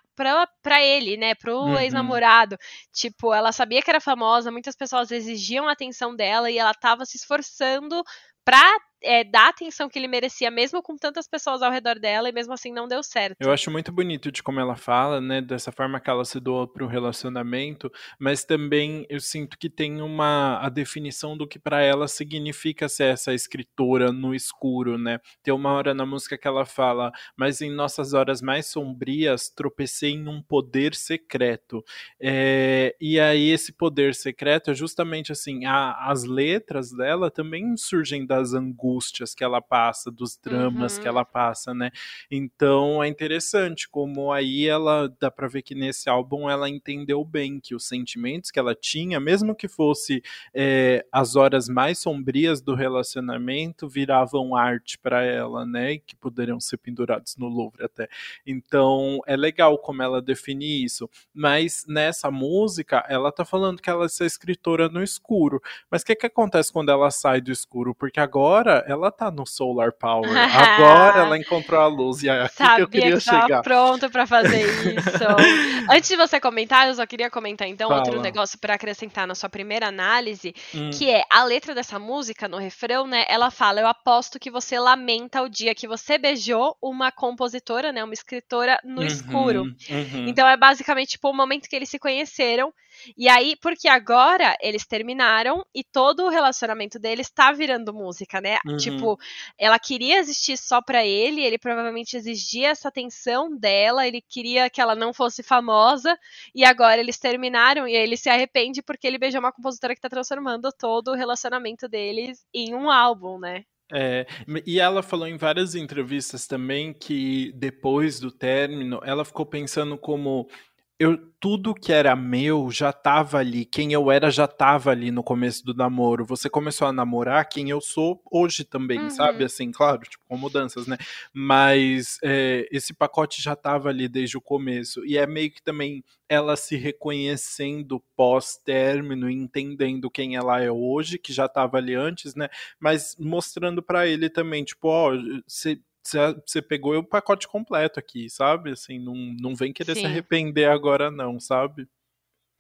para ele, né, pro uhum. ex-namorado. Tipo, ela sabia que era famosa, muitas pessoas exigiam a atenção dela e ela tava se esforçando pra é, dar a atenção que ele merecia, mesmo com tantas pessoas ao redor dela, e mesmo assim não deu certo. Eu acho muito bonito de como ela fala, né? Dessa forma que ela se doa para o relacionamento, mas também eu sinto que tem uma a definição do que para ela significa ser essa escritora no escuro, né? Tem uma hora na música que ela fala, mas em nossas horas mais sombrias tropecei em um poder secreto. É, e aí esse poder secreto é justamente assim, a, as letras dela também surgem das angústias angústias que ela passa, dos dramas uhum. que ela passa, né? Então é interessante como aí ela dá para ver que nesse álbum ela entendeu bem que os sentimentos que ela tinha, mesmo que fosse é, as horas mais sombrias do relacionamento, viravam arte para ela, né? E que poderiam ser pendurados no Louvre até. Então é legal como ela define isso. Mas nessa música ela tá falando que ela é escritora no escuro. Mas o que que acontece quando ela sai do escuro? Porque agora ela tá no Solar Power. *laughs* Agora ela encontrou a luz e é aqui Sabia que eu queria que chegar. pronto para fazer *laughs* isso. Antes de você comentar, eu só queria comentar então Fala. outro negócio para acrescentar na sua primeira análise, hum. que é a letra dessa música no refrão, né? Ela fala: "Eu aposto que você lamenta o dia que você beijou uma compositora, né, uma escritora no uhum, escuro". Uhum. Então é basicamente tipo o momento que eles se conheceram e aí, porque agora eles terminaram e todo o relacionamento deles tá virando música, né? Uhum. Tipo, ela queria existir só para ele, ele provavelmente exigia essa atenção dela, ele queria que ela não fosse famosa, e agora eles terminaram e ele se arrepende porque ele beijou uma compositora que tá transformando todo o relacionamento deles em um álbum, né? É, e ela falou em várias entrevistas também que depois do término ela ficou pensando como eu tudo que era meu já estava ali, quem eu era já estava ali no começo do namoro. Você começou a namorar quem eu sou hoje também, uhum. sabe? Assim, claro, tipo, com mudanças, né? Mas é, esse pacote já estava ali desde o começo. E é meio que também ela se reconhecendo pós-término, entendendo quem ela é hoje, que já estava ali antes, né? Mas mostrando para ele também, tipo, ó, você você pegou o pacote completo aqui, sabe? Assim, não, não vem querer Sim. se arrepender agora, não, sabe?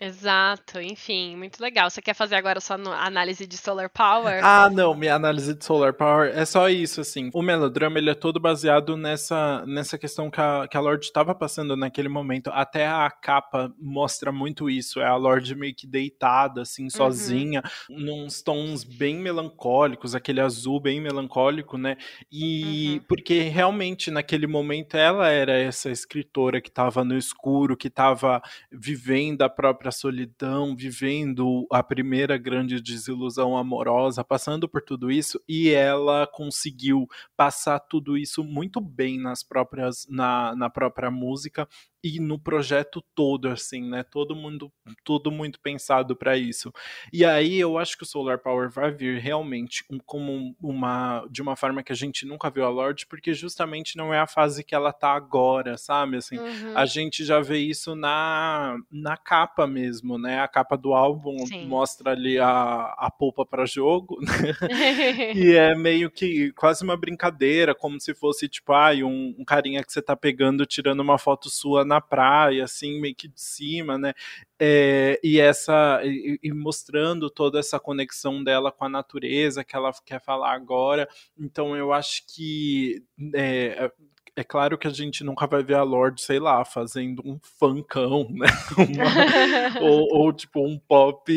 Exato, enfim, muito legal. Você quer fazer agora sua análise de Solar Power? Ah, não, minha análise de Solar Power é só isso, assim. O melodrama, ele é todo baseado nessa, nessa questão que a, que a Lorde estava passando naquele momento. Até a capa mostra muito isso. É a Lorde meio que deitada, assim, uhum. sozinha, uhum. nos tons bem melancólicos, aquele azul bem melancólico, né? E uhum. porque realmente naquele momento ela era essa escritora que estava no escuro, que estava vivendo a própria solidão, vivendo a primeira grande desilusão amorosa, passando por tudo isso, e ela conseguiu passar tudo isso muito bem nas próprias na, na própria música e no projeto todo, assim, né? Todo mundo, tudo muito pensado para isso. E aí eu acho que o Solar Power vai vir realmente como uma de uma forma que a gente nunca viu a Lorde, porque justamente não é a fase que ela tá agora, sabe? Assim, uhum. a gente já vê isso na, na capa mesmo, né? A capa do álbum Sim. mostra ali a, a polpa para jogo, né? *laughs* e é meio que quase uma brincadeira, como se fosse tipo, ai, um, um carinha que você tá pegando tirando uma foto sua na praia, assim, meio que de cima, né? É, e essa e, e, mostrando toda essa conexão dela com a natureza que ela quer falar agora. Então eu acho que é, é claro que a gente nunca vai ver a Lorde, sei lá, fazendo um funkão, né? *laughs* Uma, ou, ou, tipo um pop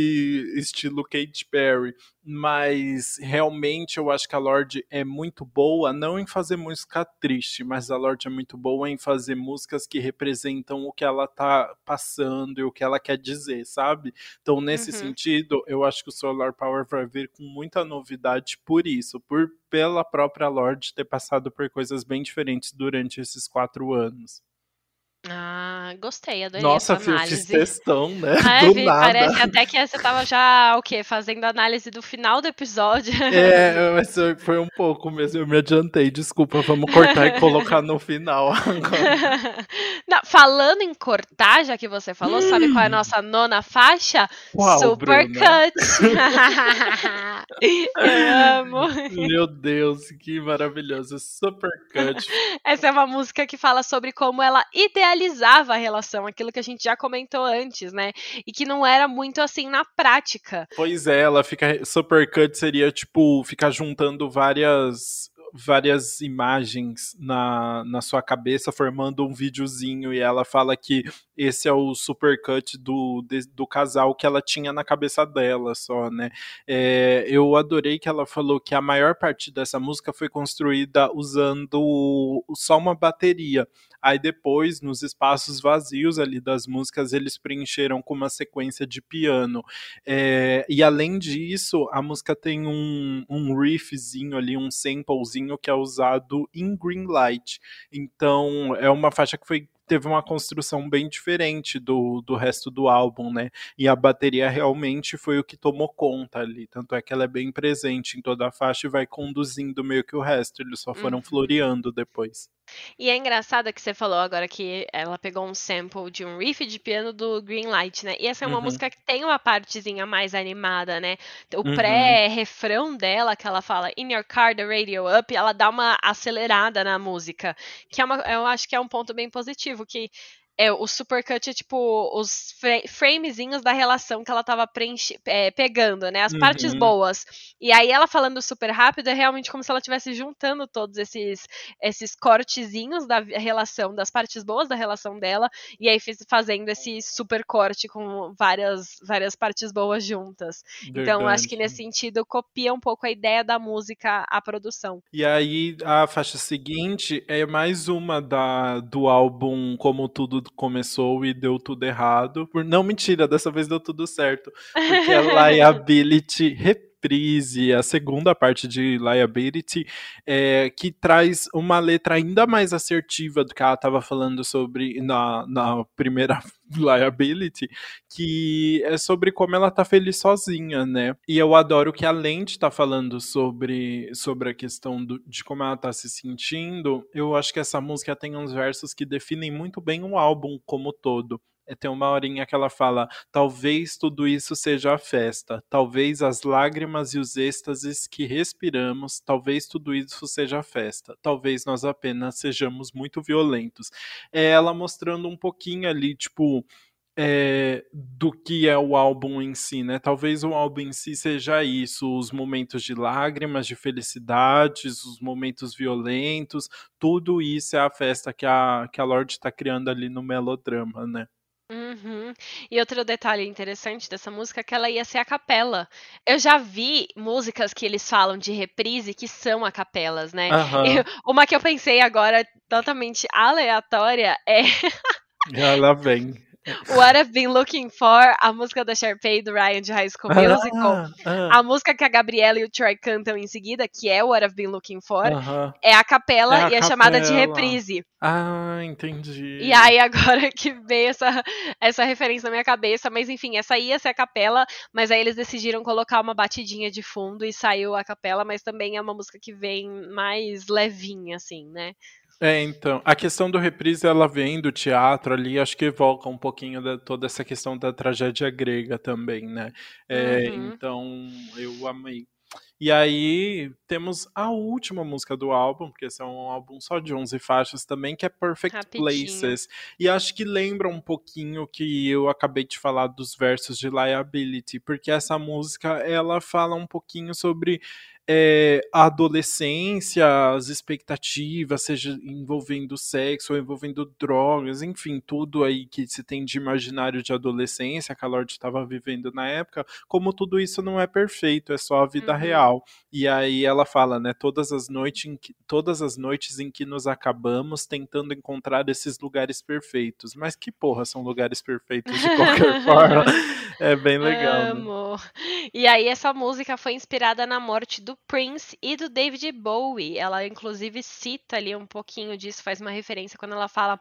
estilo Katy Perry mas realmente eu acho que a Lorde é muito boa, não em fazer música triste, mas a Lorde é muito boa em fazer músicas que representam o que ela tá passando e o que ela quer dizer, sabe? Então, nesse uhum. sentido, eu acho que o Solar Power vai vir com muita novidade por isso, por pela própria Lorde ter passado por coisas bem diferentes durante esses quatro anos. Ah, gostei, adorei Nossa, essa análise. fiz questão, né? É, *laughs* Do nada. Parece até que você tava já, o quê? Fazendo análise do final do episódio. É, mas foi um pouco mesmo, eu me adiantei, desculpa, vamos cortar e *laughs* colocar no final agora. *laughs* Não, falando em cortar, já que você falou, hum. sabe qual é a nossa nona faixa? Qual, Super Bruna? Cut! eu amo. Meu Deus, que maravilhoso, Super Cut. Essa é uma música que fala sobre como ela idealizou idealizava a relação, aquilo que a gente já comentou antes, né? E que não era muito assim na prática. Pois é, ela fica. Supercut seria tipo ficar juntando várias várias imagens na, na sua cabeça, formando um videozinho, e ela fala que esse é o supercut do, do casal que ela tinha na cabeça dela só, né? É, eu adorei que ela falou que a maior parte dessa música foi construída usando só uma bateria. Aí depois, nos espaços vazios ali das músicas, eles preencheram com uma sequência de piano. É, e além disso, a música tem um, um riffzinho ali, um samplezinho que é usado em Green Light. Então, é uma faixa que foi teve uma construção bem diferente do, do resto do álbum, né? E a bateria realmente foi o que tomou conta ali. Tanto é que ela é bem presente em toda a faixa e vai conduzindo meio que o resto. Eles só foram uhum. floreando depois. E é engraçado que você falou agora que ela pegou um sample de um riff de piano do Greenlight, né? E essa é uma uhum. música que tem uma partezinha mais animada, né? O uhum. pré-refrão dela, que ela fala In your car, the radio up, ela dá uma acelerada na música. Que é uma, eu acho que é um ponto bem positivo, que é, o supercut é tipo os framezinhos da relação que ela tava preenche, é, pegando, né? As uhum. partes boas. E aí ela falando super rápido é realmente como se ela estivesse juntando todos esses, esses cortezinhos da relação, das partes boas da relação dela, e aí fazendo esse super corte com várias, várias partes boas juntas. Verdade. Então acho que nesse sentido copia um pouco a ideia da música, a produção. E aí a faixa seguinte é mais uma da, do álbum Como Tudo começou e deu tudo errado. Por não mentira, dessa vez deu tudo certo. Porque a liability reprise, a segunda parte de liability, é, que traz uma letra ainda mais assertiva do que ela estava falando sobre na, na primeira *laughs* liability, que é sobre como ela tá feliz sozinha, né? E eu adoro que de estar tá falando sobre, sobre a questão do, de como ela tá se sentindo, eu acho que essa música tem uns versos que definem muito bem o álbum como todo. É, tem uma horinha que ela fala: talvez tudo isso seja a festa, talvez as lágrimas e os êxtases que respiramos, talvez tudo isso seja a festa, talvez nós apenas sejamos muito violentos. É ela mostrando um pouquinho ali, tipo, é, do que é o álbum em si, né? Talvez o álbum em si seja isso, os momentos de lágrimas, de felicidades, os momentos violentos, tudo isso é a festa que a, que a Lorde está criando ali no melodrama, né? Uhum. E outro detalhe interessante dessa música é que ela ia ser a capela. Eu já vi músicas que eles falam de reprise que são a capelas, né? E uma que eu pensei agora, totalmente aleatória, é *laughs* Ela vem. What I've Been Looking For, a música da Sharpay do Ryan de High School Musical. Ah, A música que a Gabriela e o Troy cantam em seguida, que é What I've Been Looking For, aham. é a capela É a e é chamada de reprise. Ah, entendi. E aí agora que veio essa, essa referência na minha cabeça, mas enfim, essa ia ser a capela, mas aí eles decidiram colocar uma batidinha de fundo e saiu a capela, mas também é uma música que vem mais levinha, assim, né? É, então, a questão do reprise, ela vem do teatro ali, acho que evoca um pouquinho da, toda essa questão da tragédia grega também, né? É, Uhum. Então, eu amei. E aí, temos a última música do álbum, porque esse é um álbum só de 11 faixas também, que é Perfect Rapidinho. Places. E acho que lembra um pouquinho que eu acabei de falar dos versos de Liability, porque essa música, ela fala um pouquinho sobre é, a adolescência, as expectativas, seja envolvendo sexo ou envolvendo drogas, enfim, tudo aí que se tem de imaginário de adolescência que a Lorde estava vivendo na época, como tudo isso não é perfeito, é só a vida Uhum. real. E aí ela fala, né, todas as noites em que, todas as noites em que nos acabamos tentando encontrar esses lugares perfeitos. Mas que porra são lugares perfeitos de qualquer *laughs* forma? É bem legal. né? Amo. E aí essa música foi inspirada na morte do Prince e do David Bowie. Ela inclusive cita ali um pouquinho disso, faz uma referência quando ela fala: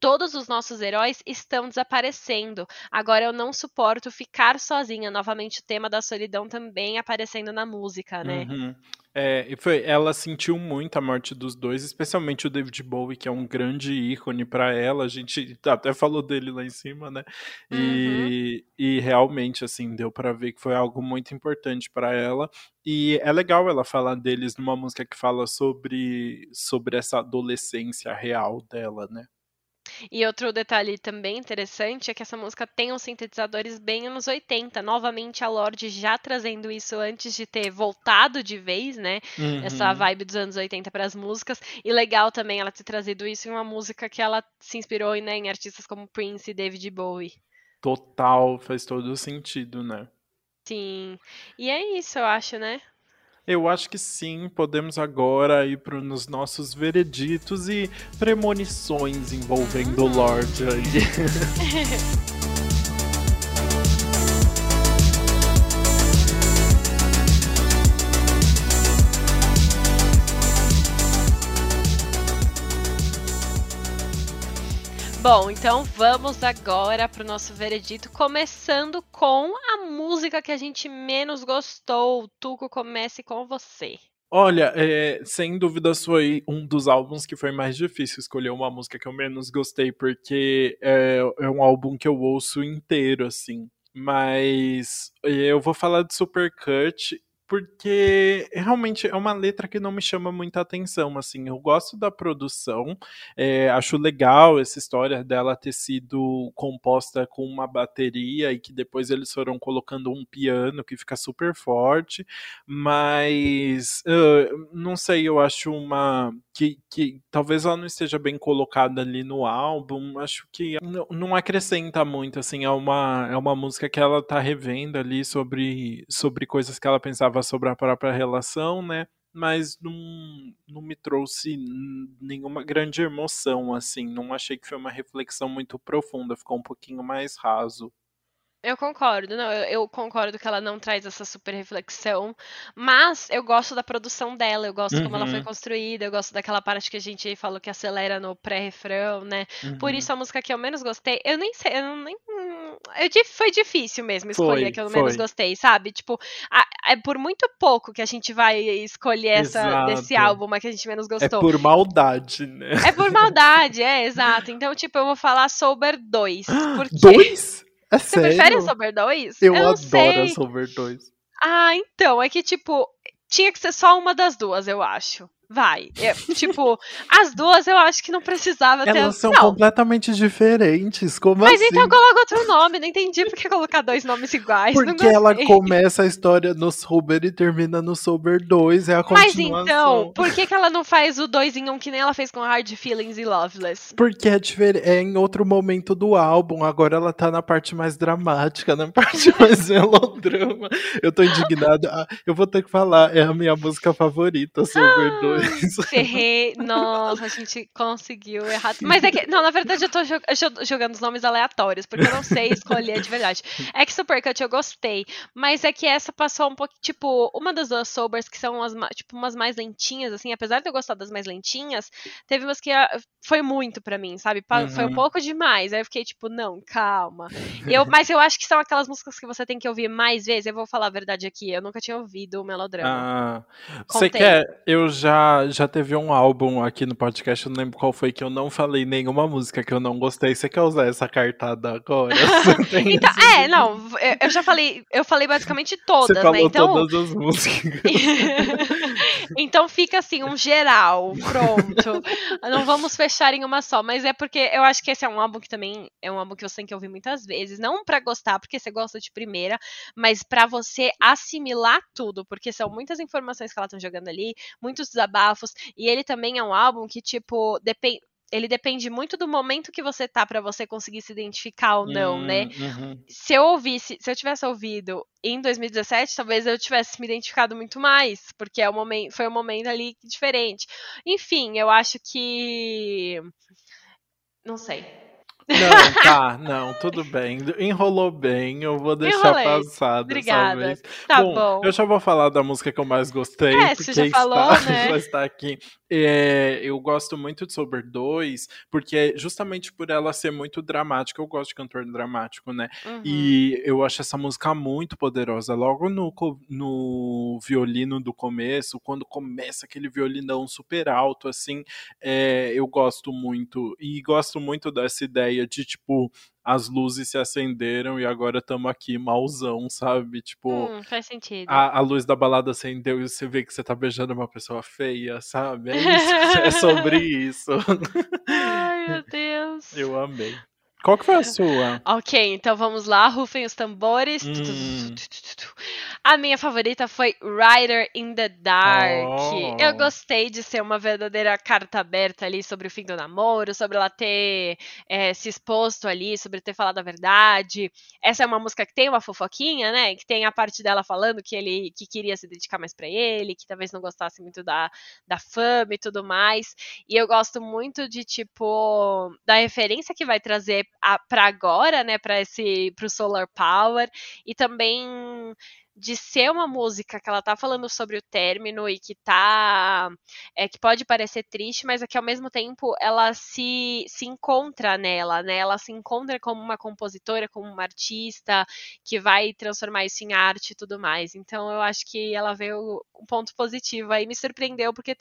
"Todos os nossos heróis estão desaparecendo. Agora eu não suporto ficar sozinha". Novamente o tema da solidão também aparecendo na música, né? Uhum. É, e foi, ela sentiu muito a morte dos dois, especialmente o David Bowie, que é um grande ícone pra ela. A gente até falou dele lá em cima, né? E, e realmente, assim, deu pra ver que foi algo muito importante pra ela. E é legal ela falar deles numa música que fala sobre, sobre essa adolescência real dela, né? E outro detalhe também interessante é que essa música tem uns sintetizadores bem anos 80. Novamente a Lorde já trazendo isso antes de ter voltado de vez, né? Essa Uhum. vibe dos anos 80 para as músicas. E legal também ela ter trazido isso em uma música que ela se inspirou né, em artistas como Prince e David Bowie. Total, faz todo sentido, né? Sim. E é isso, eu acho, né? Eu acho que sim, podemos agora ir para os nossos vereditos e premonições envolvendo o Lorde. *laughs* Bom, então vamos agora para o nosso veredito, começando com a música que a gente menos gostou. Tuco, comece com você. Olha, é, sem dúvidas foi um dos álbuns que foi mais difícil escolher uma música que eu menos gostei, porque é, é um álbum que eu ouço inteiro, assim. Mas eu vou falar de Supercut porque realmente é uma letra que não me chama muita atenção, assim. Eu gosto da produção, é, acho legal essa história dela ter sido composta com uma bateria e que depois eles foram colocando um piano que fica super forte, mas uh, não sei, eu acho uma que, que talvez ela não esteja bem colocada ali no álbum, acho que não, acrescenta muito, assim, é uma, é uma música que ela tá revendo ali sobre, sobre coisas que ela pensava sobre a própria relação, né? Mas não, não me trouxe nenhuma grande emoção, assim. Não achei que foi uma reflexão muito profunda, ficou um pouquinho mais raso. Eu concordo, não, eu, eu, concordo que ela não traz essa super reflexão, mas eu gosto da produção dela, eu gosto uhum. como ela foi construída, eu gosto daquela parte que a gente falou que acelera no pré-refrão, né? Uhum. Por isso a música que eu menos gostei, eu nem sei, eu nem. Eu, foi difícil mesmo escolher foi, a que eu foi. menos gostei, sabe? Tipo, a, é por muito pouco que a gente vai escolher essa exato. desse álbum, a que a gente menos gostou. É por maldade, né? É por maldade, é, exato. Então, tipo, eu vou falar Sober 2. *gasps* Porque... Dois? É Você prefere a Sober 2? Eu, eu adoro sei. Sober 2. Ah, então, é que, tipo, tinha que ser só uma das duas, eu acho. Vai. Eu, tipo, as duas eu acho que não precisava ter. Elas são não. completamente diferentes. Como Mas assim? então coloca outro nome. Não entendi por que colocar dois nomes iguais. Porque ela começa a história no Sober e termina no Sober 2. É a Mas continuação. então, por que, que ela não faz o dois em um que nem ela fez com Hard Feelings e Loveless? Porque é, é em outro momento do álbum. Agora ela tá na parte mais dramática, na *laughs* parte mais melodrama. Eu tô indignada. Ah, Eu vou ter que falar. É a minha música favorita, Sober 2. *laughs* Ferrei. Nossa, a gente conseguiu errar. Mas é que. Não, na verdade, eu tô jogando os nomes aleatórios, porque eu não sei escolher de verdade. É que Supercut eu gostei. Mas é que essa passou um pouco. Tipo, uma das duas sobers, que são as, tipo, umas mais lentinhas, assim, apesar de eu gostar das mais lentinhas, teve umas que ah, foi muito pra mim, sabe? Foi um Uhum. pouco demais. Aí eu fiquei, tipo, não, calma. Eu, mas eu acho que são aquelas músicas que você tem que ouvir mais vezes. Eu vou falar a verdade aqui. Eu nunca tinha ouvido o melodrama. Ah, você quer? Eu já, já teve um álbum aqui no podcast, eu não lembro qual foi, que eu não falei nenhuma música que eu não gostei. Você quer usar essa cartada agora? *laughs* Então, é, não, eu- eu já falei, eu falei basicamente todas, Você falou né? Então, todas as músicas. *laughs* então fica assim, um geral, pronto. Não vamos fechar em uma só, mas é porque eu acho que esse é um álbum que também é um álbum que você tem que ouvir muitas vezes, não pra gostar, porque você gosta de primeira, mas pra você assimilar tudo, porque são muitas informações que ela tá jogando ali, muitos desabafos, e ele também é um álbum que tipo, depende ele depende muito do momento que você tá pra você conseguir se identificar ou não, né? Uhum. se eu ouvisse, se eu tivesse ouvido em 2017, talvez eu tivesse me identificado muito mais, porque é um momento, foi um momento ali diferente. Enfim, eu acho que não sei. Não, tá, não, tudo bem. Enrolou bem, eu vou deixar Enrolei. passar Obrigada. vez. Tá bom, bom. eu já vou falar da música que eu mais gostei, É, porque já está, falou, *laughs* né? já está aqui. É, eu gosto muito de Sober 2, porque justamente por ela ser muito dramática, eu gosto de cantor dramático, né? Uhum. E eu acho essa música muito poderosa. Logo no, no violino do começo, quando começa aquele violinão super alto, assim, é, eu gosto muito. E gosto muito dessa ideia de, tipo, as luzes se acenderam e agora estamos aqui, mauzão, sabe? Tipo. Hum, faz sentido. A, a luz da balada acendeu e você vê que você tá beijando uma pessoa feia, sabe? É, isso, é sobre *laughs* isso. Ai, meu Deus. Eu amei. Qual que foi a sua? Ok, então vamos lá, rufem os tambores. Hum. A minha favorita foi Rider in the Dark. Oh. Eu gostei de ser uma verdadeira carta aberta ali sobre o fim do namoro, sobre ela ter eh, se exposto ali, sobre ter falado a verdade. Essa é uma música que tem uma fofoquinha, né? Que tem a parte dela falando que ele que queria se dedicar mais pra ele, que talvez não gostasse muito da, da fama e tudo mais. E eu gosto muito de, tipo, da referência que vai trazer a, pra agora, né, pra esse, pro Solar Power, e também de ser uma música que ela tá falando sobre o término e que tá, é, que pode parecer triste, mas é que ao mesmo tempo ela se, se encontra nela, né, ela se encontra como uma compositora, como uma artista, que vai transformar isso em arte e tudo mais, então eu acho que ela veio um ponto positivo aí, me surpreendeu, porque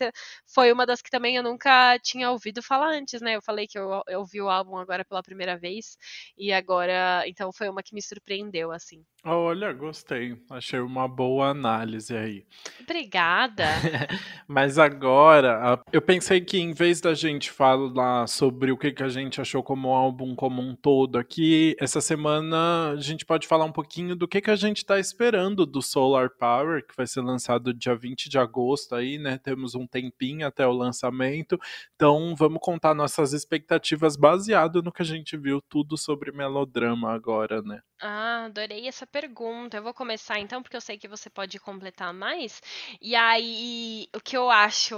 foi uma das que também eu nunca tinha ouvido falar antes, né? Eu falei que eu, eu ouvi o álbum agora pela primeira vez, e agora, então foi uma que me surpreendeu, assim. Olha, gostei. Achei uma boa análise aí. Obrigada. *laughs* Mas agora, eu pensei que em vez da gente falar sobre o que, que a gente achou como álbum como um todo aqui, essa semana a gente pode falar um pouquinho do que, que a gente tá esperando do Solar Power, que vai ser lançado dia 20 de agosto aí, né? Temos um tempinho até o lançamento. Então vamos contar nossas expectativas baseado no que a gente viu tudo sobre melodrama agora, né? Ah, adorei essa pergunta. Eu vou começar então, porque eu sei que você pode completar mais. E aí, o que eu acho.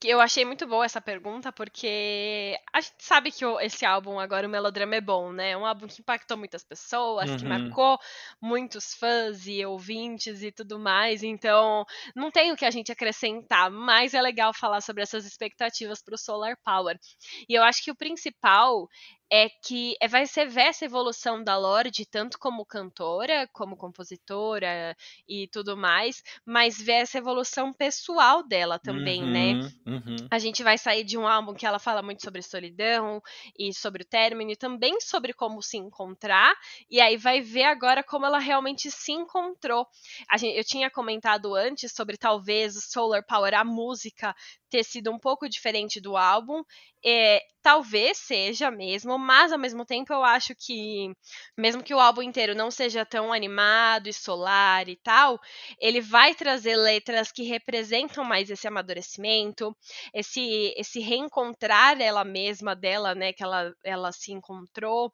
que Eu achei muito boa essa pergunta, porque a gente sabe que esse álbum agora, o Melodrama, é bom, né? É um álbum que impactou muitas pessoas, que Uhum. marcou muitos fãs e ouvintes e tudo mais. Então, não tem o que a gente acrescentar, mas é legal falar sobre essas expectativas para o Solar Power. E eu acho que o principal é que é- vai ser ver essa evolução da Lorde, tanto como cantora, como compositora e tudo mais, mas ver essa evolução pessoal dela também, né? Uhum, uhum. A gente vai sair de um álbum que ela fala muito sobre solidão e sobre o término e também sobre como se encontrar. E aí vai ver agora como ela realmente se encontrou. A gente, eu tinha comentado antes sobre talvez o Solar Power, a música, ter sido um pouco diferente do álbum. É, talvez seja mesmo, mas ao mesmo tempo eu acho que, mesmo que o álbum inteiro não seja tão animado e solar e tal, ele vai trazer letras que representam mais esse amadurecimento, esse, esse reencontrar ela mesma dela, né, que ela, ela se encontrou,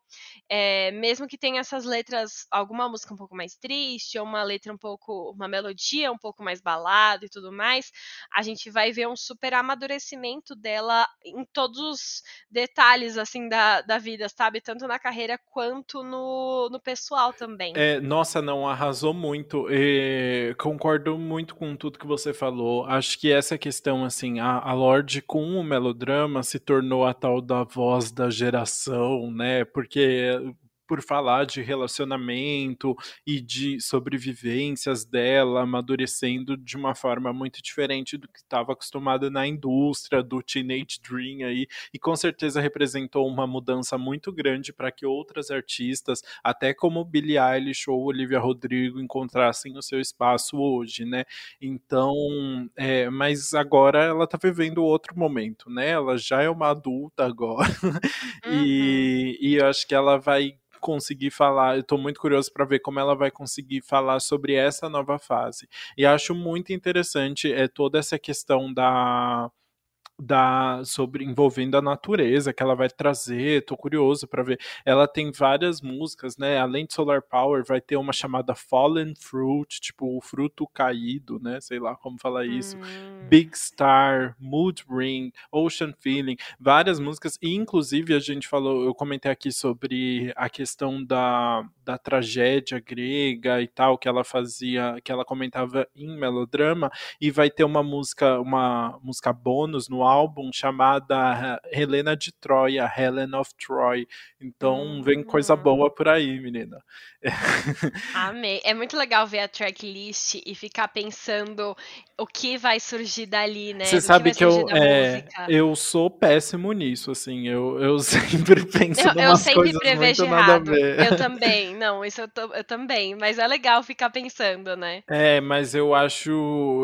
é, mesmo que tenha essas letras, alguma música um pouco mais triste, ou uma letra um pouco, uma melodia um pouco mais balada e tudo mais, a gente vai ver um super amadurecimento dela em todos os detalhes, assim, da, da vida, sabe? Tanto na carreira quanto no, no pessoal também. É, nossa, não, arrasou muito. E concordo muito com tudo que você falou. Acho que essa questão, assim, a, a Lorde com o melodrama se tornou a tal da voz da geração, né? Porque por falar de relacionamento e de sobrevivências dela, amadurecendo de uma forma muito diferente do que estava acostumada na indústria do Teenage Dream aí, e com certeza representou uma mudança muito grande para que outras artistas, até como Billie Eilish ou Olivia Rodrigo, encontrassem o seu espaço hoje, né? Então, é, mas agora ela está vivendo outro momento, né? Ela já é uma adulta agora, *laughs* uhum. e, e eu acho que ela vai conseguir falar. Eu tô muito curioso para ver como ela vai conseguir falar sobre essa nova fase. E acho muito interessante é toda essa questão da da sobre envolvendo a natureza que ela vai trazer. Tô curioso para ver. Ela tem várias músicas, né? Além de Solar Power, vai ter uma chamada Fallen Fruit, tipo o fruto caído, né? Sei lá como falar isso. Hum. Big Star, Mood Ring, Ocean Feeling, várias músicas. E inclusive a gente falou, eu comentei aqui sobre a questão da, da tragédia grega e tal que ela fazia, que ela comentava em melodrama. E vai ter uma música, uma música bônus no álbum chamada Helena de Troia, Helen of Troy. Então vem coisa boa por aí, menina. Amei. É muito legal ver a tracklist e ficar pensando o que vai surgir dali, né? Você sabe que, que eu, é, eu sou péssimo nisso, assim. Eu, eu *laughs* sempre penso em Eu sempre prevejo errado. Eu também. Não, isso eu, eu também. Mas é legal ficar pensando, né? É, mas eu acho,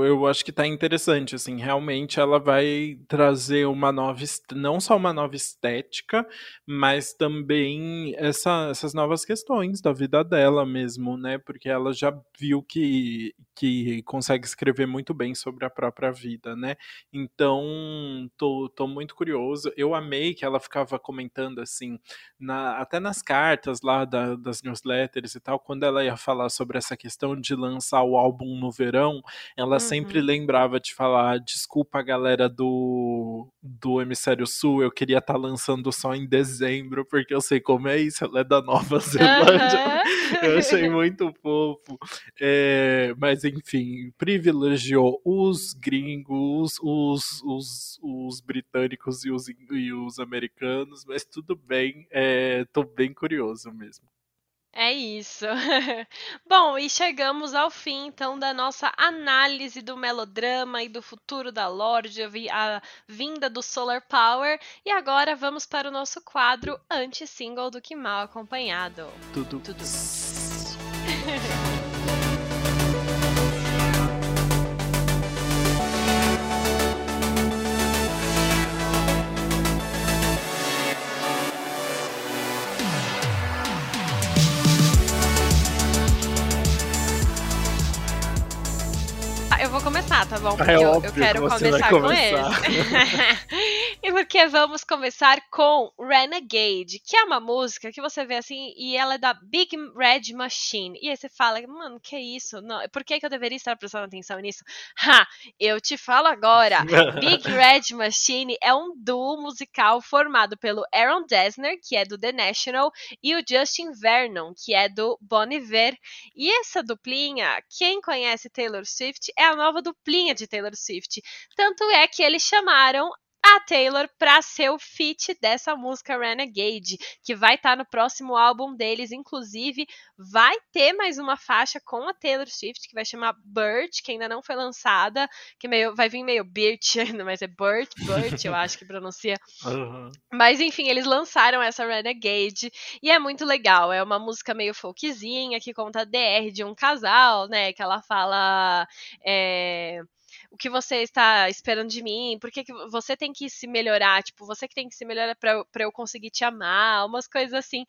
eu acho que tá interessante, assim. Realmente ela vai trazer uma nova, não só uma nova estética, mas também essa, essas novas questões da vida dela mesmo, né? Porque ela já viu que, que consegue escrever muito bem sobre a própria vida, né? Então, tô, tô muito curioso. Eu amei que ela ficava comentando assim, na, até nas cartas lá da, das newsletters e tal, quando ela ia falar sobre essa questão de lançar o álbum no verão, ela uhum. sempre lembrava de falar: desculpa, galera do, do Hemisfério Sul, eu queria estar tá lançando só em dezembro, porque eu sei como é isso, ela é da Nova *laughs* Zelândia. Uhum. eu achei muito fofo. É, mas enfim, privilegiou os gringos, os, os, os britânicos e os, e os americanos, mas tudo bem, é, tô bem curioso mesmo. É isso. *laughs* Bom, e chegamos ao fim então da nossa análise do melodrama e do futuro da Lorde, a vinda do Solar Power. E agora vamos para o nosso quadro anti-single do Que Mal Acompanhado. Tudo. Tudo. *laughs* vou começar, tá bom? Porque é eu, eu, quero começar, começar com esse. *laughs* e porque vamos começar com Renegade, que é uma música que você vê assim, e ela é da Big Red Machine. E aí você fala, mano, que isso? Não, por que, que eu deveria estar prestando atenção nisso? *laughs* Ha! Eu te falo agora. *laughs* Big Red Machine é um duo musical formado pelo Aaron Dessner, que é do The National, e o Justin Vernon, que é do Bon Iver. E essa duplinha, quem conhece Taylor Swift, é a nova duplinha de Taylor Swift. Tanto é que eles chamaram a Taylor para ser o feat dessa música Renegade, que vai estar tá no próximo álbum deles. Inclusive, vai ter mais uma faixa com a Taylor Swift, que vai chamar Bird, que ainda não foi lançada, que meio, vai vir meio Birch, mas é Bird, Bird, eu acho que pronuncia. *laughs* Uhum. Mas enfim, eles lançaram essa Renegade e é muito legal. É uma música meio folkzinha que conta a DR de um casal, né? Que ela fala. É o que você está esperando de mim? Por que, que você tem que se melhorar? Tipo, você que tem que se melhorar pra, pra eu conseguir te amar, umas coisas assim.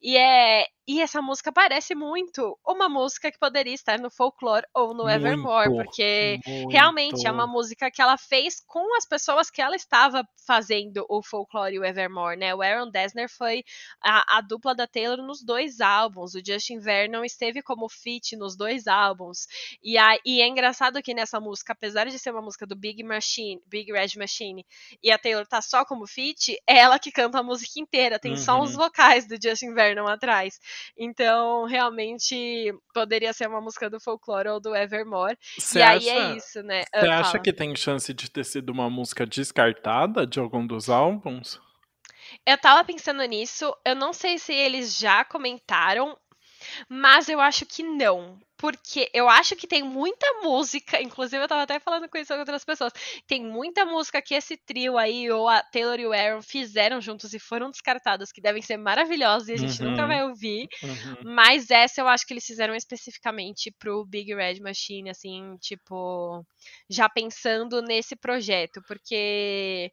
E é. E essa música parece muito uma música que poderia estar no Folklore ou no Evermore, Muito, porque muito. realmente é uma música que ela fez com as pessoas que ela estava fazendo o Folklore e o Evermore, né? O Aaron Dessner foi a, a dupla da Taylor nos dois álbuns, o Justin Vernon esteve como feat nos dois álbuns. E, a, e é engraçado que nessa música, apesar de ser uma música do Big Machine, Big Red Machine, e a Taylor tá só como feat, é ela que canta a música inteira, tem só Uhum. os vocais do Justin Vernon atrás. Então, realmente, poderia ser uma música do Folklore ou do Evermore. Você e aí acha, é isso, né? você Ah, acha fala. que tem chance de ter sido uma música descartada de algum dos álbuns? Eu tava pensando nisso, eu não sei se eles já comentaram, mas eu acho que não. Porque eu acho que tem muita música, inclusive eu tava até falando com isso com outras pessoas. Tem muita música que esse trio aí, ou a Taylor e o Aaron, fizeram juntos e foram descartadas, que devem ser maravilhosas e a gente nunca Uhum. vai ouvir. Uhum. Mas essa eu acho que eles fizeram especificamente pro Big Red Machine, assim, tipo, já pensando nesse projeto, porque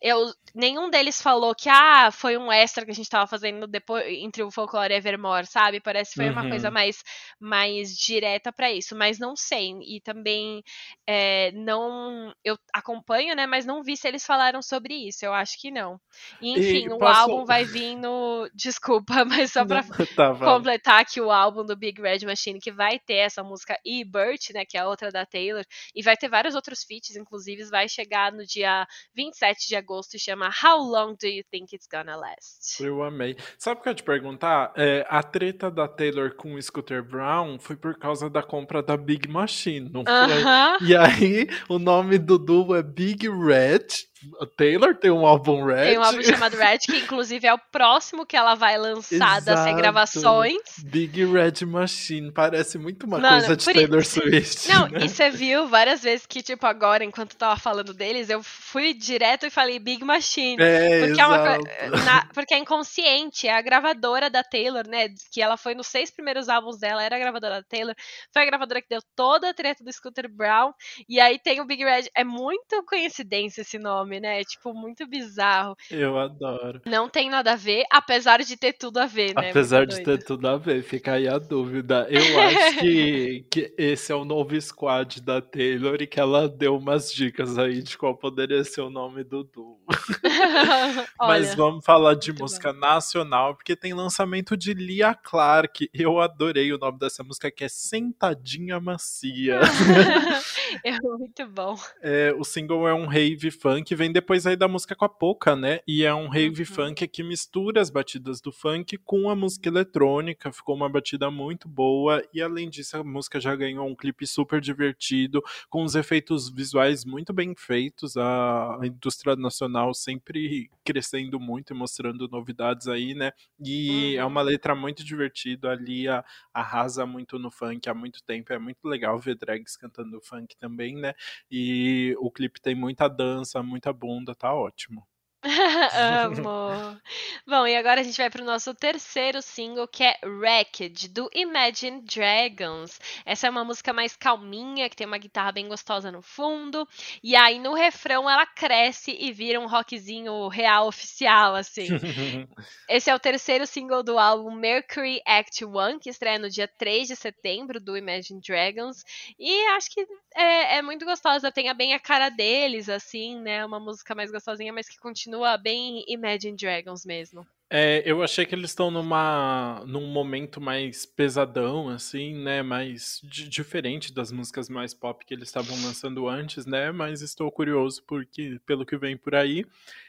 eu, nenhum deles falou que ah, foi um extra que a gente tava fazendo depois entre o Folklore e Evermore, sabe? Parece que foi uma Uhum. coisa mais, mais direta pra isso, mas não sei. E também é, não. Eu acompanho, né? Mas não vi se eles falaram sobre isso. Eu acho que não. E, enfim, o álbum vai vir no. Desculpa, *laughs* mas só pra *laughs* Tá, completar aqui o álbum do Big Red Machine, que vai ter essa música e Burt, né, que é a outra da Taylor, e vai ter vários outros feats, inclusive vai chegar no dia 27 de agosto e chama How Long Do You Think It's Gonna Last? Eu amei. Sabe o que eu ia te perguntar? É, a treta da Taylor com o Scooter Brown foi por causa da compra da Big Machine, não foi? Aham. E aí, o nome do duo é Big Red. A Taylor tem um álbum Red. Tem um álbum *laughs* chamado Red, que inclusive é o próximo que ela vai lançar das Exato. regravações. Big Red Machine. Parece muito uma Mano, coisa de Taylor Swift. Não, né? e você viu várias vezes que, tipo, agora, enquanto eu tava falando deles, eu fui direto e falei Big Machine. É, Porque é, uma exato. na- porque é inconsciente, é a gravadora da Taylor, né? Que ela foi nos seis primeiros álbuns dela, era a gravadora da Taylor. Foi a gravadora que deu toda a treta do Scooter Brown. E aí tem o Big Red. É muito coincidência esse nome, né? É tipo muito bizarro. Eu adoro. Não tem nada a ver, apesar de ter tudo a ver, né? Apesar Muito de doido. ter tudo a ver, fica aí a dúvida. Eu *laughs* acho que, que esse é o novo squad da Taylor e que ela deu umas dicas aí de qual poderia ser o nome do duo. *laughs* Mas vamos falar de muito música nacional, porque tem lançamento de Lia Clark. Eu adorei o nome dessa música, que é Sentadinha Macia. *laughs* é muito bom. É, o single é um rave funk, vem depois aí da música com a Poca, né? E é um rave Uhum. funk que mistura as batidas do funk com a música eletrônica. Ficou uma batida muito boa. E além disso, a música já ganhou um clipe super divertido, com os efeitos visuais muito bem feitos. A, indústria nacional sempre crescendo muito e mostrando novidades aí, né? E é Uhum. uma letra muito divertida. Ali a, arrasa muito no funk há muito tempo. É muito legal ver drags cantando funk também, né? E o clipe tem muita dança, muita bunda, tá ótimo. *laughs* Amo. Bom, e agora a gente vai pro nosso terceiro single, que é Wrecked, do Imagine Dragons. Essa é uma música mais calminha, que tem uma guitarra bem gostosa no fundo. E aí no refrão ela cresce e vira um rockzinho real oficial, assim. *laughs* Esse é o terceiro single do álbum Mercury Act 1, que estreia no dia 3 de setembro, do Imagine Dragons. E acho que é, é muito gostosa, tem a bem a cara deles, assim, né? Uma música mais gostosinha, mas que continua bem Imagine Dragons mesmo. É, eu achei que eles estão numa num momento mais pesadão, assim, né? Mais di- diferente das músicas mais pop que eles estavam lançando antes, né? Mas estou curioso porque, pelo que vem por aí.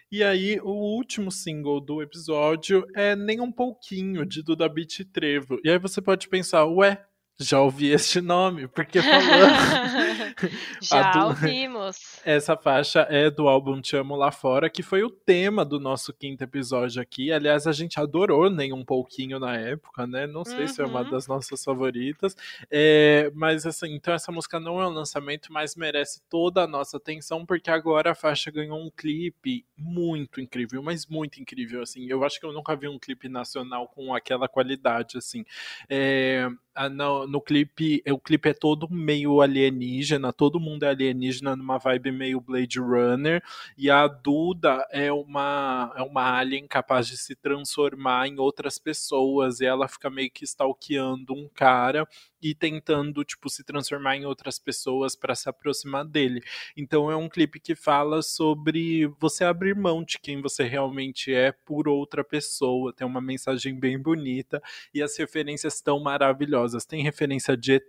E aí, o último single do episódio é Nem Um Pouquinho, de Duda Beat e Trevo. E aí você pode pensar, ué, já ouvi este nome, porque falando. *laughs* Já *laughs* du- ouvimos. Essa faixa é do álbum Te Amo Lá Fora, que foi o tema do nosso quinto episódio aqui. Aliás, a gente adorou nem um pouquinho na época, né? Não sei se é uma Uhum. das nossas favoritas. É, mas assim, então essa música não é um lançamento, mas merece toda a nossa atenção, porque agora a faixa ganhou um clipe muito incrível, mas muito incrível, assim. Eu acho que eu nunca vi um clipe nacional com aquela qualidade, assim. É, no, no clipe, o clipe é todo meio alienígena, todo mundo é alienígena numa vibe meio Blade Runner, e a Duda é uma, é uma alien capaz de se transformar em outras pessoas, e ela fica meio que stalkeando um cara e tentando, tipo, se transformar em outras pessoas para se aproximar dele. Então é um clipe que fala sobre você abrir mão de quem você realmente é por outra pessoa. Tem uma mensagem bem bonita e as referências estão maravilhosas. Tem referência de ET,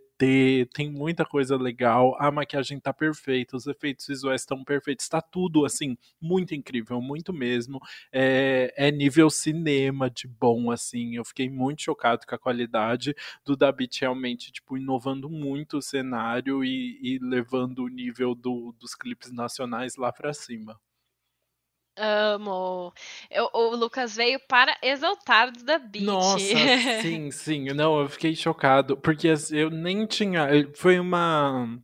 tem muita coisa legal, a maquiagem tá perfeita, os efeitos visuais estão perfeitos, tá tudo assim, muito incrível, muito mesmo. É, é, nível cinema de bom, assim. Eu fiquei muito chocado com a qualidade do Dabit realmente, tipo, inovando muito o cenário e, e levando o nível do, dos clipes nacionais lá para cima. Amo. Eu, o Lucas veio para exaltar da Beat. Nossa, *laughs* sim, sim. Não, eu fiquei chocado, porque eu nem tinha. Foi uma.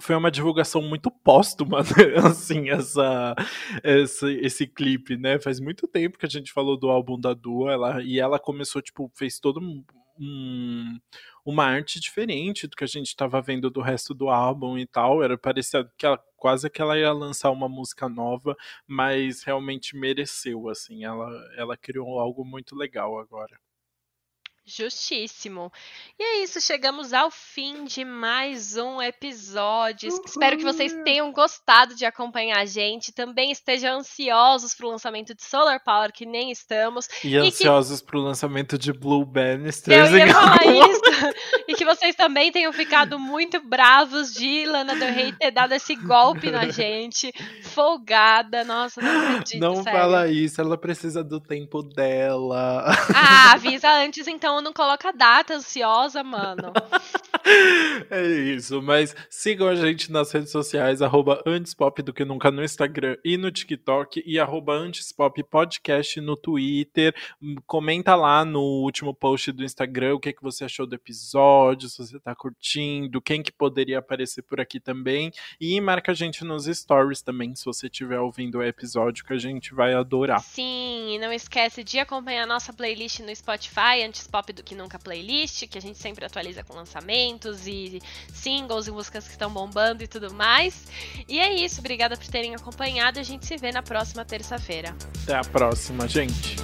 Foi uma divulgação muito póstuma, *laughs* né? assim, essa, essa, esse clipe, né? Faz muito tempo que a gente falou do álbum da Dua, ela, e ela começou, tipo, fez todo um, um uma arte diferente do que a gente estava vendo do resto do álbum e tal. Era parecia que ela, quase que ela ia lançar uma música nova, mas realmente mereceu, assim. Ela, ela criou algo muito legal agora. Justíssimo. E é isso, chegamos ao fim de mais um episódio. Espero que vocês tenham gostado de acompanhar a gente. Também estejam ansiosos para o lançamento de Solar Power, que nem estamos. E, e ansiosos que... para o lançamento de Blue Bannister. Eu ia falar isso. e que vocês também tenham ficado muito bravos de Lana Del Rey ter dado esse golpe na gente. Folgada. Nossa, não acredito. Não sério. fala isso, ela precisa do tempo dela. Ah, avisa antes então não, não coloca data ansiosa, mano. *laughs* é isso, mas sigam a gente nas redes sociais, arroba Antespop do que nunca no Instagram e no TikTok, e arroba Antespop Podcast no Twitter. Comenta lá no último post do Instagram o que, que você achou do episódio, se você tá curtindo, quem que poderia aparecer por aqui também. E marca a gente nos stories também, se você estiver ouvindo o episódio, que a gente vai adorar. Sim, e não esquece de acompanhar a nossa playlist no Spotify, Antespop Do que nunca playlist, que a gente sempre atualiza com lançamentos e singles e músicas que estão bombando e tudo mais. E é isso, obrigada por terem acompanhado. A gente se vê na próxima terça-feira. Até a próxima, gente.